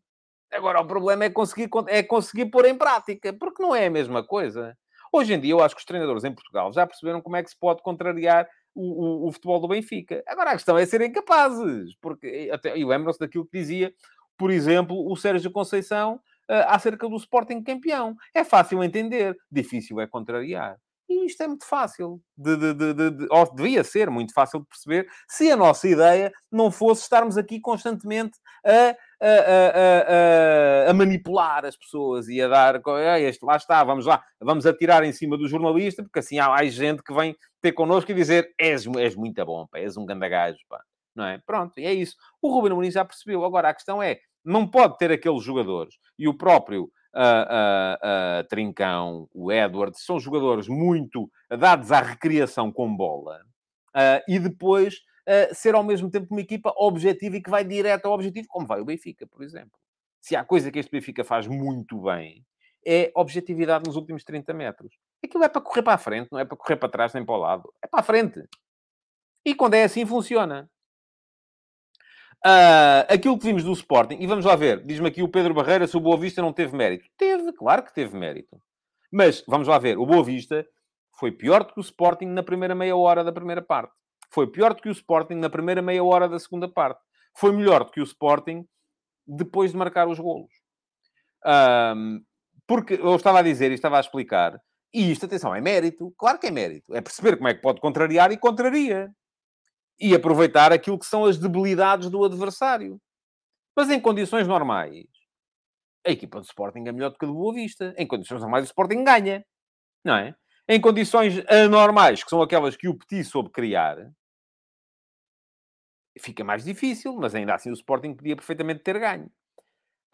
Agora, o problema é conseguir, é conseguir pôr em prática, porque não é a mesma coisa. Hoje em dia, eu acho que os treinadores em Portugal já perceberam como é que se pode contrariar o, o, o futebol do Benfica. Agora, a questão é serem capazes, porque até, e lembram-se daquilo que dizia, por exemplo, o Sérgio Conceição uh, acerca do Sporting campeão. É fácil entender, difícil é contrariar. E isto é muito fácil, de, de, de, de, ou devia ser muito fácil de perceber, se a nossa ideia não fosse estarmos aqui constantemente a, a, a, a manipular as pessoas e a dar, este, lá está, vamos lá, vamos atirar em cima do jornalista, porque assim há mais gente que vem ter connosco e dizer és, és muito bom, pá, és um gandagajo, pá. Não é? Pronto, e é isso. O Ruben Amorim já percebeu. Agora, a questão é, não pode ter aqueles jogadores, e o próprio uh, uh, Trincão, o Edward, são jogadores muito dados à recriação com bola. Uh, e depois ser ao mesmo tempo uma equipa objetiva e que vai direto ao objetivo, como vai o Benfica, por exemplo. Se há coisa que este Benfica faz muito bem, é objetividade nos últimos 30 metros. Aquilo é para correr para a frente, não é para correr para trás nem para o lado. É para a frente. E quando é assim, funciona. Uh, aquilo que vimos do Sporting, e vamos lá ver, diz-me aqui o Pedro Barreira se o Boa Vista não teve mérito. Teve, claro que teve mérito. Mas, vamos lá ver, o Boa Vista foi pior do que o Sporting na primeira meia hora da primeira parte. Foi pior do que o Sporting na primeira meia hora da segunda parte. Foi melhor do que o Sporting depois de marcar os golos. Porque eu estava a dizer e estava a explicar, e isto, atenção, é mérito. Claro que é mérito. É perceber como é que pode contrariar e contraria. E aproveitar aquilo que são as debilidades do adversário. Mas em condições normais, a equipa do Sporting é melhor do que a do Boa Vista. Em condições normais, o Sporting ganha. Não é? Em condições anormais, que são aquelas que o Petit soube criar, fica mais difícil, mas ainda assim o Sporting podia perfeitamente ter ganho.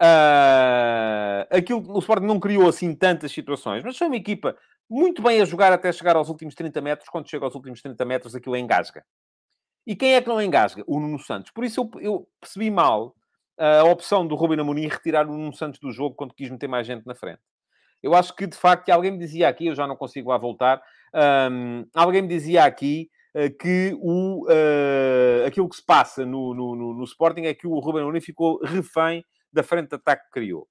Uh, aquilo, o Sporting não criou assim tantas situações, mas foi uma equipa muito bem a jogar até chegar aos últimos 30 metros. Quando chega aos últimos 30 metros, aquilo engasga. E quem é que não engasga? O Nuno Santos. Por isso eu, eu percebi mal a opção do Rubem Amorim retirar o Nuno Santos do jogo quando quis meter mais gente na frente. Eu acho que, de facto, alguém me dizia aqui, eu já não consigo lá voltar, um, alguém me dizia aqui uh, que o, uh, aquilo que se passa no, no, no, no Sporting é que o Rubem Amorim ficou refém da frente de ataque que criou.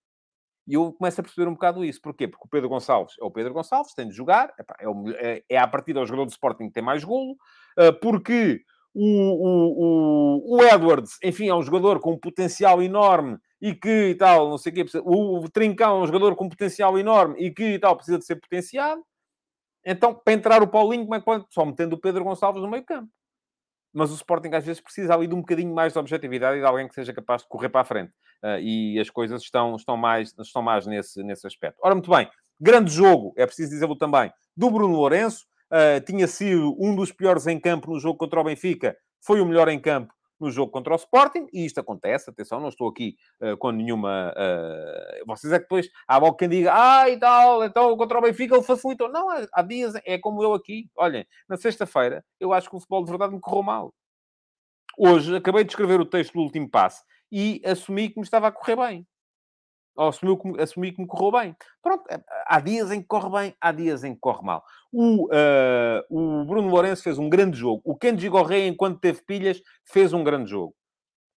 E eu começo a perceber um bocado isso. Porquê? Porque o Pedro Gonçalves é o Pedro Gonçalves, tem de jogar, é, o, é, é a partir do jogador do Sporting que tem mais golo, uh, porque o, o, o, Edwards, enfim, é um jogador com um potencial enorme e que e tal, não sei o quê. O, Trincão é um jogador com um potencial enorme e que e tal, precisa de ser potenciado. Então, para entrar o Paulinho, como é que pode? Só metendo o Pedro Gonçalves no meio campo. Mas o Sporting às vezes precisa ali de um bocadinho mais de objetividade e de alguém que seja capaz de correr para a frente. Uh, e as coisas estão, estão, mais, estão mais nesse, nesse aspecto. Ora, muito bem. Grande jogo, é preciso dizê-lo também, do Bruno Lourenço uh, tinha sido um dos piores em campo no jogo contra o Benfica, foi o melhor em campo no jogo contra o Sporting, e isto acontece, atenção, não estou aqui uh, com nenhuma... Uh, vocês é que depois, há logo quem diga, ah, e tal, então contra o Benfica ele facilitou. Não, há dias, é como eu aqui. Olhem, na sexta-feira, eu acho que o futebol de verdade me correu mal. Hoje, acabei de escrever o texto do último passe e assumi que me estava a correr bem ou assumi que, assumi que me correu bem. Pronto, é, há dias em que corre bem, há dias em que corre mal. O, uh, o Bruno Lourenço fez um grande jogo. O Kenji Gorré, enquanto teve pilhas, fez um grande jogo.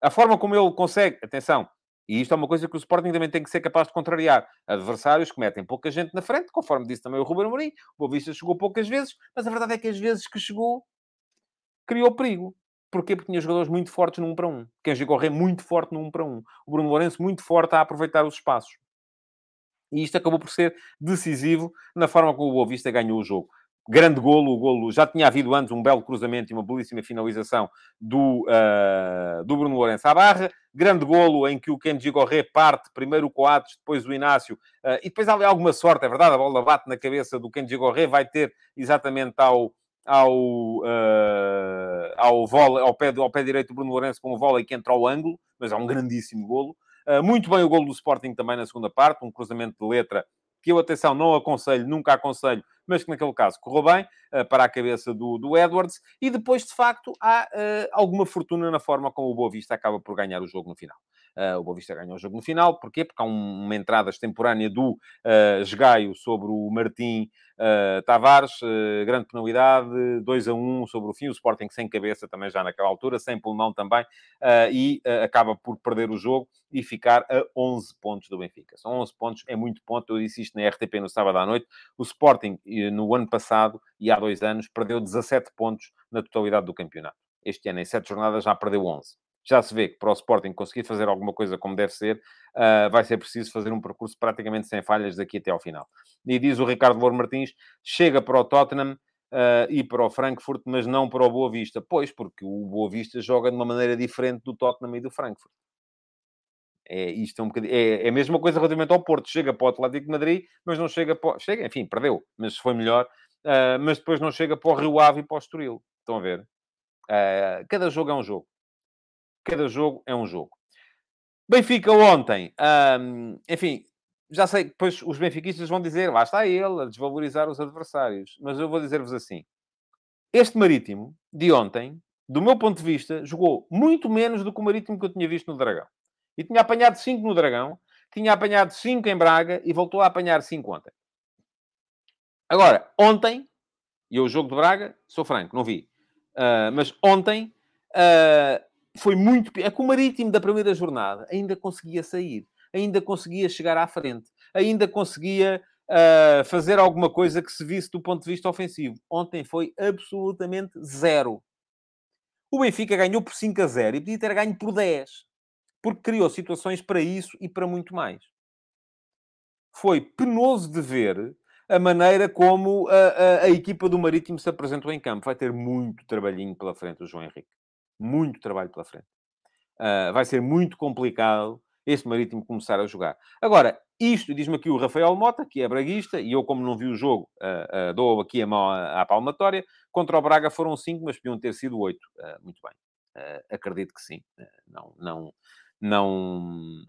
A forma como ele consegue... Atenção, e isto é uma coisa que o Sporting também tem que ser capaz de contrariar. Adversários que metem pouca gente na frente, conforme disse também o Ruben Amorim. O Boa Vista chegou poucas vezes, mas a verdade é que as vezes que chegou, criou perigo. Porquê? Porque tinha jogadores muito fortes no 1 para 1. Kenji Corrêa muito forte no 1 para 1. O Bruno Lourenço muito forte a aproveitar os espaços. E isto acabou por ser decisivo na forma como o Boa Vista ganhou o jogo. Grande golo, o golo já tinha havido antes um belo cruzamento e uma belíssima finalização do, uh, do Bruno Lourenço à barra. Grande golo em que o Kenji Gorré parte primeiro o Coates, depois o Inácio, uh, e depois há alguma sorte, é verdade, a bola bate na cabeça do Kenji Gorré, vai ter exatamente ao, ao, uh, ao, vôlei, ao, pé, ao pé direito do Bruno Lourenço com o vôlei que entra ao ângulo, mas é um grandíssimo golo. Uh, muito bem o golo do Sporting também na segunda parte, um cruzamento de letra que eu, atenção, não aconselho, nunca aconselho, mas que naquele caso correu bem, uh, para a cabeça do, do Edwards, e depois, de facto, há alguma fortuna na forma como o Boa Vista acaba por ganhar o jogo no final. Uh, o Boa Vista ganhou o jogo no final, porquê? Porque há um, uma entrada extemporânea do uh, sobre o Martim uh, Tavares, uh, grande penalidade, 2 a 1 sobre o fim, o Sporting sem cabeça também já naquela altura, sem pulmão também, e acaba por perder o jogo e ficar a 11 pontos do Benfica. São 11 pontos, é muito ponto, eu disse isto na RTP no sábado à noite, o Sporting no ano passado e há dois anos perdeu 17 pontos na totalidade do campeonato. Este ano, em 7 jornadas, já perdeu 11 já se vê que para o Sporting conseguir fazer alguma coisa como deve ser, uh, vai ser preciso fazer um percurso praticamente sem falhas daqui até ao final. E diz o Ricardo Louro Martins, chega para o Tottenham uh, e para o Frankfurt, mas não para o Boa Vista. Pois, porque o Boa Vista joga de uma maneira diferente do Tottenham e do Frankfurt. É, isto é, um é, é a mesma coisa relativamente ao Porto. Chega para o Atlético de Madrid, mas não chega para... Chega, enfim, perdeu, mas foi melhor. Uh, mas depois não chega para o Rio Ave e para o Estoril. Estão a ver? Cada jogo é um jogo. Cada jogo é um jogo. Benfica ontem, enfim, já sei que depois os benfiquistas vão dizer, lá está ele, a desvalorizar os adversários. Mas eu vou dizer-vos assim. Este Marítimo, de ontem, do meu ponto de vista, jogou muito menos do que o Marítimo que eu tinha visto no Dragão. E tinha apanhado 5 no Dragão, tinha apanhado 5 em Braga e voltou a apanhar 5 ontem. Agora, ontem, e o jogo de Braga, sou franco, não vi. Uh, mas ontem, uh, foi muito. É que o Marítimo da primeira jornada ainda conseguia sair, ainda conseguia chegar à frente, ainda conseguia uh, fazer alguma coisa que se visse do ponto de vista ofensivo. Ontem foi absolutamente zero. O Benfica ganhou por 5 a 0 e podia ter ganho por 10, porque criou situações para isso e para muito mais. foi penoso de ver a maneira como a, a, a, equipa do Marítimo se apresentou em campo. Vai ter muito trabalhinho pela frente o João Henrique. Muito trabalho pela frente. Uh, vai ser muito complicado este Marítimo começar a jogar. Agora, isto, diz-me aqui o Rafael Mota, que é braguista, e eu, como não vi o jogo, uh, uh, dou aqui a mão à, à, palmatória. Contra o Braga foram cinco, mas podiam ter sido oito. muito bem. acredito que sim. não, não, não...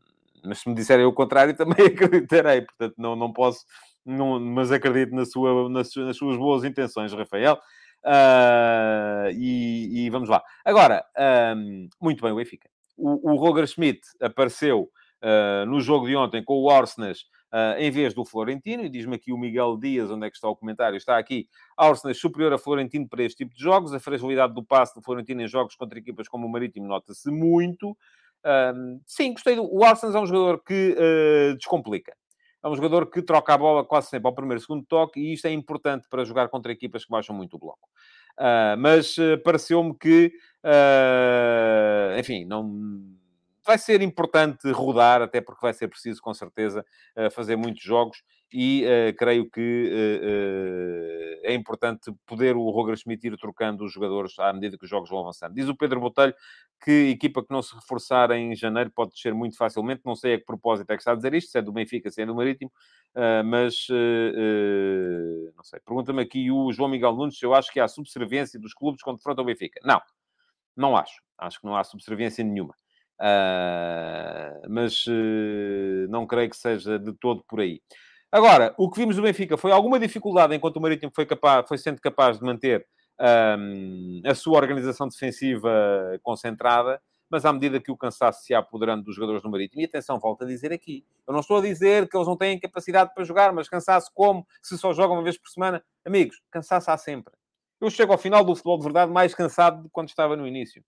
Mas se me disserem o contrário, também acreditarei. Portanto, não, não posso não, mas acredito na sua, nas, nas suas boas intenções, Rafael. Uh, e, e, vamos lá. Agora, um, muito bem, o Benfica. O, o Roger Schmidt apareceu uh, no jogo de ontem com o Orsnes uh, em vez do Florentino, e diz-me aqui o Miguel Dias, onde é que está o comentário? Está aqui. Orsnes superior a Florentino para este tipo de jogos. A fragilidade do passe do Florentino em jogos contra equipas como o Marítimo nota-se muito. sim, gostei do. O Orsnes é um jogador que descomplica é um jogador que troca a bola quase sempre ao primeiro, segundo toque, e isto é importante para jogar contra equipas que baixam muito o bloco. Uh, mas uh, pareceu-me que, uh, enfim, não vai ser importante rodar, até porque vai ser preciso, com certeza, fazer muitos jogos e creio que uh, é importante poder o Roger Schmidt ir trocando os jogadores à medida que os jogos vão avançando. Diz o Pedro Botelho que equipa que não se reforçar em janeiro pode descer muito facilmente. Não sei a que propósito é que está a dizer isto, se é do Benfica, se é do Marítimo, mas não sei. Pergunta-me aqui o João Miguel Nunes se eu acho que há subserviência dos clubes quando defrontam o Benfica. Não, não acho. Acho que não há subserviência nenhuma. Uh, mas não creio que seja de todo por aí. Agora, o que vimos do Benfica foi alguma dificuldade enquanto o Marítimo foi, capaz, foi sendo capaz de manter um, a sua organização defensiva concentrada, mas à medida que o cansaço se apoderando dos jogadores do Marítimo, e atenção, volto a dizer aqui, eu não estou a dizer que eles não têm capacidade para jogar, mas cansaço como? Se só jogam uma vez por semana? Amigos, cansaço há sempre. Eu chego ao final do futebol de verdade mais cansado do que quando estava no início.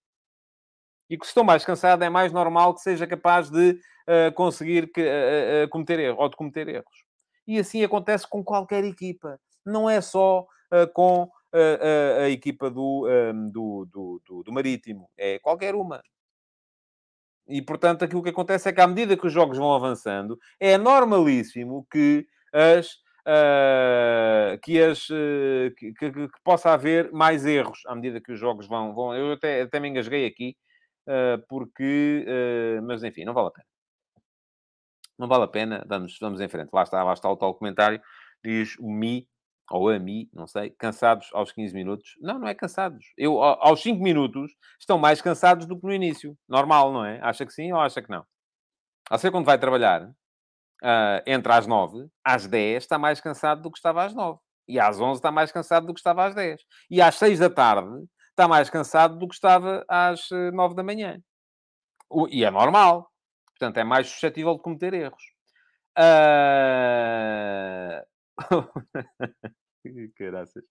E que se estou mais cansado, é mais normal que seja capaz de uh, conseguir que, uh, uh, cometer erros, ou de cometer erros. E assim acontece com qualquer equipa. Não é só uh, com uh, a equipa do, um, do, do, do, do Marítimo. É qualquer uma. E, portanto, aquilo que acontece é que, à medida que os jogos vão avançando, é normalíssimo que as... Uh, que, as, uh, que, que, que, possa haver mais erros à medida que os jogos vão. vão eu até, até me engasguei aqui, uh, porque. mas enfim, não vale a pena não vale a pena, vamos, vamos em frente. Lá está, lá está o tal comentário, diz o Mi, ou a Mi, não sei, cansados aos 15 minutos. Não, não é cansados. Eu, aos 5 minutos, estão mais cansados do que no início. Normal, não é? Acha que sim ou acha que não? A ser quando vai trabalhar, uh, entre às 9, às 10, está mais cansado do que estava às 9. E às 11 está mais cansado do que estava às 10. E às 6 da tarde está mais cansado do que estava às 9 da manhã. E é normal. Portanto, é mais suscetível de cometer erros. Uh... Caraças.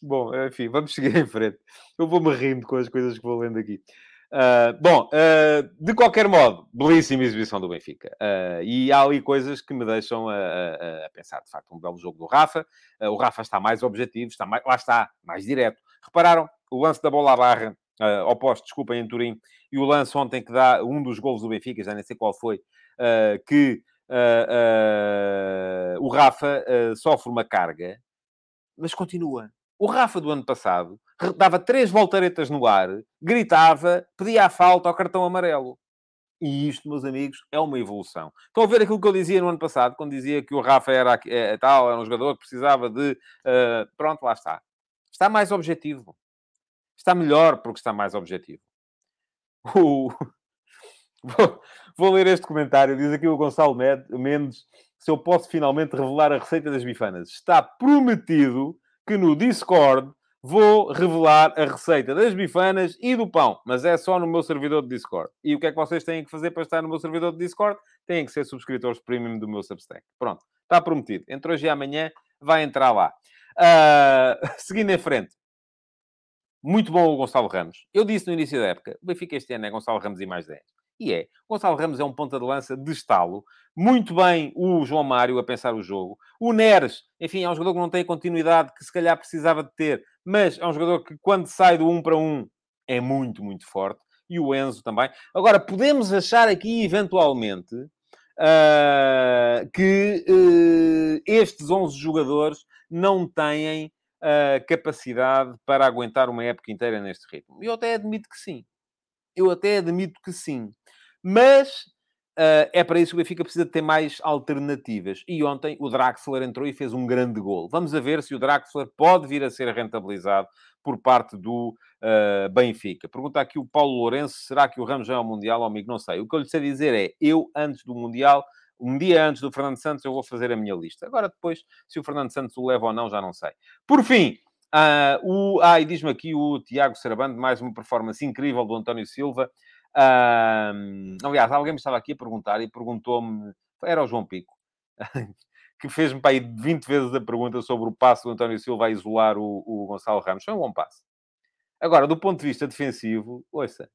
Bom, enfim, vamos seguir em frente. Eu vou-me rindo com as coisas que vou lendo aqui. Uh, bom, uh, de qualquer modo, belíssima exibição do Benfica. Uh, e há ali coisas que me deixam a, a, a, pensar, de facto, um belo jogo do Rafa. o Rafa está mais objetivo, está mais, lá está, mais direto. Repararam o lance da bola à barra uh, oposto, desculpem, em Turim, e o lance ontem que dá um dos golos do Benfica, já nem sei qual foi, uh, que uh, o Rafa sofre uma carga, mas continua. O Rafa do ano passado dava três voltaretas no ar, gritava, pedia a falta ao cartão amarelo. E isto, meus amigos, é uma evolução. Estão a ver aquilo que eu dizia no ano passado, quando dizia que o Rafa era é, tal, era um jogador que precisava de. Uh, pronto, lá está. Está mais objetivo. Está melhor porque está mais objetivo. Vou, vou, ler este comentário. Diz aqui o Gonçalo Mendes se eu posso finalmente revelar a receita das bifanas. Está prometido que no Discord vou revelar a receita das bifanas e do pão, mas é só no meu servidor de Discord. E o que é que vocês têm que fazer para estar no meu servidor de Discord? Têm que ser subscritores premium do meu Substack. Pronto, está prometido. Entre hoje e amanhã vai entrar lá. Uh, seguindo em frente. Muito bom o Gonçalo Ramos. Eu disse no início da época, o Benfica este ano é Gonçalo Ramos e mais 10. E é. Gonçalo Ramos é um ponta de lança de estalo. Muito bem o João Mário a pensar o jogo. O Neres, enfim, é um jogador que não tem a continuidade que se calhar precisava de ter, mas é um jogador que quando sai do 1 para 1 é muito, muito forte. E o Enzo também. Agora, podemos achar aqui, eventualmente, uh, que uh, estes 11 jogadores não têm uh, capacidade para aguentar uma época inteira neste ritmo. Eu até admito que sim. Eu até admito que sim. Mas Uh, é para isso que o Benfica precisa ter mais alternativas. E ontem o Draxler entrou e fez um grande gol. Vamos a ver se o Draxler pode vir a ser rentabilizado por parte do uh, Benfica. Pergunta aqui o Paulo Lourenço, será que o Ramos já é o Mundial, amigo? Não sei. O que eu lhe sei dizer é, eu, antes do Mundial, um dia antes do Fernando Santos, eu vou fazer a minha lista. Agora, depois, se o Fernando Santos o leva ou não, já não sei. Por fim, uh, o... ah, e diz-me aqui o Tiago Sarabando, mais uma performance incrível do António Silva. Um, aliás, alguém me estava aqui a perguntar e perguntou-me, era o João Pico, que fez-me para aí 20 vezes a pergunta sobre o passo do António Silva a isolar o, o Gonçalo Ramos. Foi um bom passo. Agora, do ponto de vista defensivo, ouça,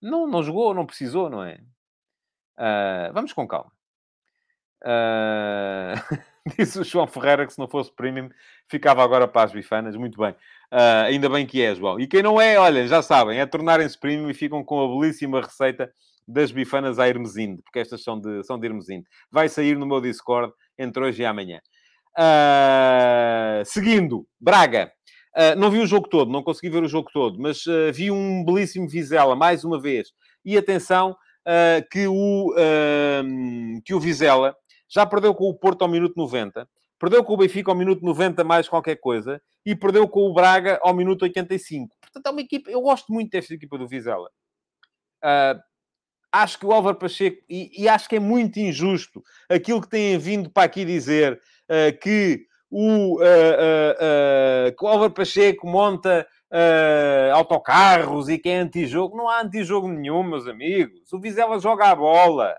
não, não jogou, não precisou, não é? Uh, vamos com calma. Uh... Disse o João Ferreira que se não fosse premium, ficava agora para as bifanas. Muito bem. Uh, ainda bem que é, João. E quem não é, olha, já sabem, é tornarem-se premium e ficam com a belíssima receita das bifanas à Hermesinde, porque estas são de, são de Hermesinde. Vai sair no meu Discord entre hoje e amanhã. Uh, seguindo, Braga. Uh, não vi o jogo todo, não consegui ver o jogo todo, mas vi um belíssimo Vizela, mais uma vez. E atenção, que, o, que o Vizela já perdeu com o Porto ao minuto 90, perdeu com o Benfica ao minuto 90 mais qualquer coisa, e perdeu com o Braga ao minuto 85. Portanto, é uma equipa... Eu gosto muito desta equipa do Vizela. Uh, acho que o Álvaro Pacheco... E, e, acho que é muito injusto aquilo que têm vindo para aqui dizer uh, que o, uh, que o Álvaro Pacheco monta autocarros e que é antijogo. Não há antijogo nenhum, meus amigos. O Vizela joga a bola.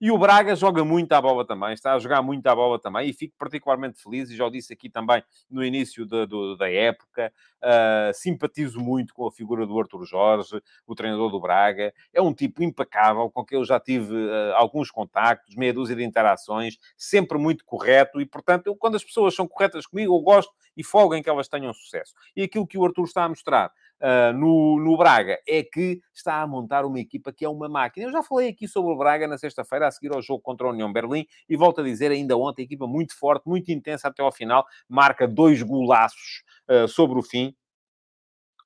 E o Braga joga muito à bola também, está a jogar muito à bola também, e fico particularmente feliz, e já o disse aqui também no início da, da época, uh, simpatizo muito com a figura do Arthur Jorge, o treinador do Braga, é um tipo impecável, com quem eu já tive uh, alguns contactos, meia dúzia de interações, sempre muito correto, e portanto, eu, quando as pessoas são corretas comigo, eu gosto e folgo em que elas tenham sucesso. E aquilo que o Arthur está a mostrar uh, no, no Braga é que está a montar uma equipa que é uma máquina. Eu já falei aqui sobre o Braga na sexta-feira, a seguir ao jogo contra a União Berlim, e volto a dizer ainda ontem, equipa muito forte, muito intensa até ao final, marca dois golaços uh, sobre o fim,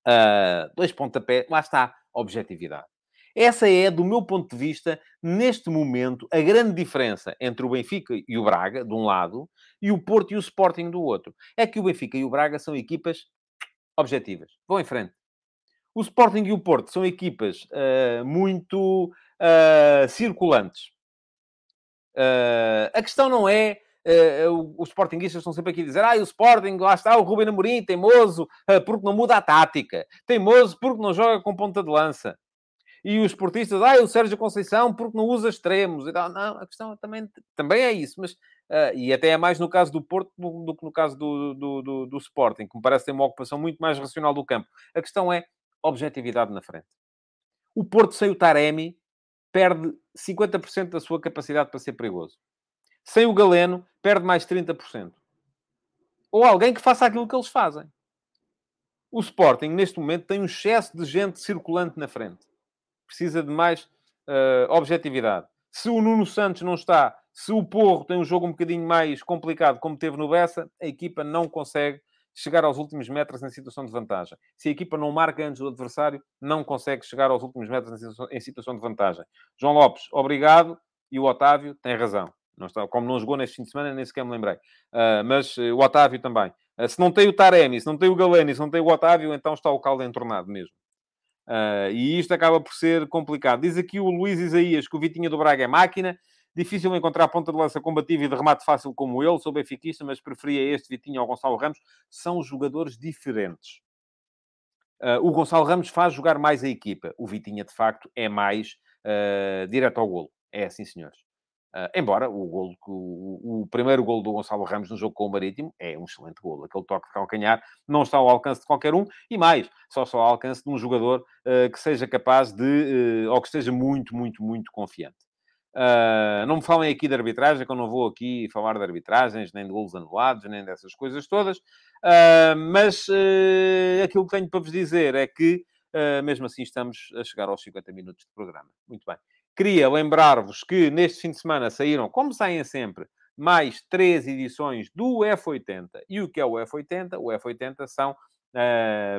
uh, dois pontapés, lá está, objetividade. Essa é, do meu ponto de vista, neste momento, a grande diferença entre o Benfica e o Braga, de um lado, e o Porto e o Sporting do outro. É que o Benfica e o Braga são equipas objetivas. Vão em frente. O Sporting e o Porto são equipas uh, muito uh, circulantes. Uh, a questão não é. os Sportingistas estão sempre aqui a dizer: ah, o Sporting, lá está o Ruben Amorim, teimoso porque não muda a tática, teimoso porque não joga com ponta de lança. E os esportistas, ah, o Sérgio Conceição porque não usa extremos. E tal. Não, a questão também, também é isso, mas Uh, e até é mais no caso do Porto do, que no caso do, do, do, do, Sporting, que me parece ter uma ocupação muito mais racional do campo. A questão é objetividade na frente. O Porto sem o Taremi perde 50% da sua capacidade para ser perigoso. Sem o Galeno, perde mais 30%. Ou alguém que faça aquilo que eles fazem. O Sporting, neste momento, tem um excesso de gente circulante na frente. Precisa de mais uh, objetividade. Se o Nuno Santos não está, se o Porro tem um jogo um bocadinho mais complicado, como teve no Bessa, a equipa não consegue chegar aos últimos metros em situação de vantagem. Se a equipa não marca antes do adversário, não consegue chegar aos últimos metros em situação de vantagem. João Lopes, obrigado. E o Otávio tem razão. Não está, como não jogou neste fim de semana, nem sequer me lembrei. Uh, mas uh, o Otávio também. Uh, se não tem o Taremi, se não tem o Galeno, se não tem o Otávio, então está o caldo entornado mesmo. e isto acaba por ser complicado. Diz aqui o Luís Isaías que o Vitinha do Braga é máquina. Difícil encontrar ponta de lança combativa e de remate fácil como ele. Sou benfiquista, mas preferia este Vitinho ao Gonçalo Ramos. São jogadores diferentes. Uh, o Gonçalo Ramos faz jogar mais a equipa. O Vitinha, de facto, é mais uh, direto ao golo. É assim, senhores. Uh, embora o, golo, o, o, primeiro golo do Gonçalo Ramos no jogo com o Marítimo é um excelente golo. Aquele toque de calcanhar não está ao alcance de qualquer um e mais, só está ao alcance de um jogador que seja capaz de, ou que esteja muito, muito, muito confiante. Uh, não me falem aqui de arbitragem, que eu não vou aqui falar de arbitragens, nem de golos anulados, nem dessas coisas todas. Uh, mas uh, aquilo que tenho para vos dizer é que, mesmo assim, estamos a chegar aos 50 minutos de programa. Muito bem. queria lembrar-vos que neste fim de semana saíram, como saem sempre, mais três edições do F80. E o que é o F80? O F80 são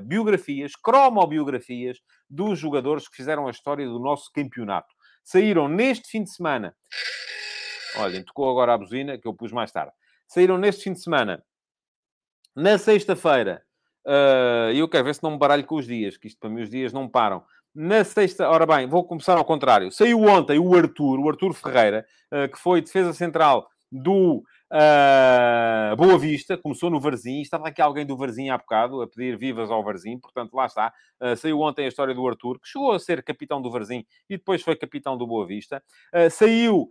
biografias, cromobiografias dos jogadores que fizeram a história do nosso campeonato. Saíram neste fim de semana. Olhem, tocou agora a buzina, que eu pus mais tarde. Saíram neste fim de semana, na sexta-feira. Uh, eu quero ver se não me baralho com os dias, que isto para mim os dias não param. Na sexta, ora bem, vou começar ao contrário. Saiu ontem o Arthur, o Arthur Ferreira, uh, que foi defesa central do uh, Boa Vista, começou no Varzim, estava aqui alguém do Varzim há bocado a pedir vivas ao Varzim, portanto lá está. Uh, saiu ontem a história do Arthur, que chegou a ser capitão do Varzim e depois foi capitão do Boa Vista. Uh, saiu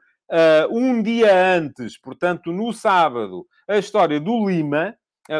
um dia antes, portanto no sábado, a história do Lima.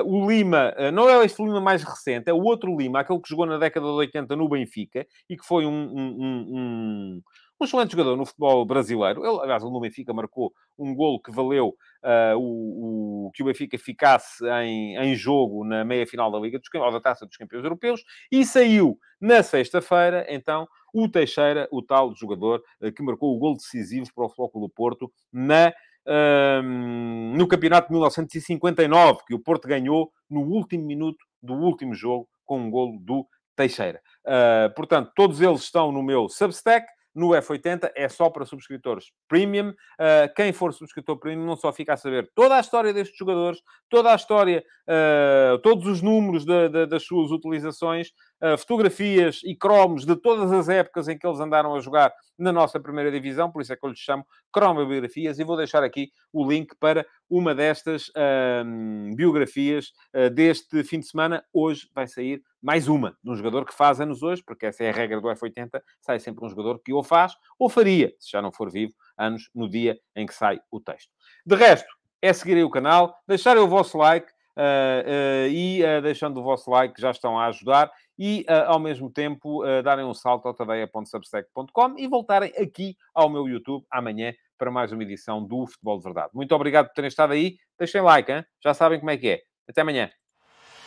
O Lima, não é este Lima mais recente, é o outro Lima, aquele que jogou na década de 80 no Benfica e que foi um, um, um um excelente jogador no futebol brasileiro. Ele, aliás, no Benfica marcou um golo que valeu uh, o, o, que o Benfica ficasse em, em jogo na meia-final da Liga dos ou da Taça dos Campeões Europeus e saiu na sexta-feira, então, o Teixeira, o tal jogador que marcou o golo decisivo para o Flóculo do Porto na uh, no campeonato de 1959, que o Porto ganhou no último minuto do último jogo com um golo do Teixeira. Uh, portanto, todos eles estão no meu Substack no F80 é só para subscritores premium. Uh, quem for subscritor premium não só fica a saber toda a história destes jogadores, toda a história, uh, todos os números de, de, das suas utilizações, uh, fotografias e cromos de todas as épocas em que eles andaram a jogar na nossa primeira divisão, por isso é que eu lhes chamo cromobiografias, e vou deixar aqui o link para uma destas biografias deste fim de semana. Hoje vai sair mais uma, de um jogador que faz anos hoje, porque essa é a regra do F80, sai sempre um jogador que ou faz ou faria, se já não for vivo, anos no dia em que sai o texto. De resto, é seguirem o canal, deixarem o vosso like uh, uh, e uh, deixando o vosso like já estão a ajudar e, ao mesmo tempo, darem um salto ao tadeia.substack.com e voltarem aqui ao meu YouTube amanhã para mais uma edição do Futebol de Verdade. Muito obrigado por terem estado aí. Deixem like, hein? já sabem como é que é. Até amanhã.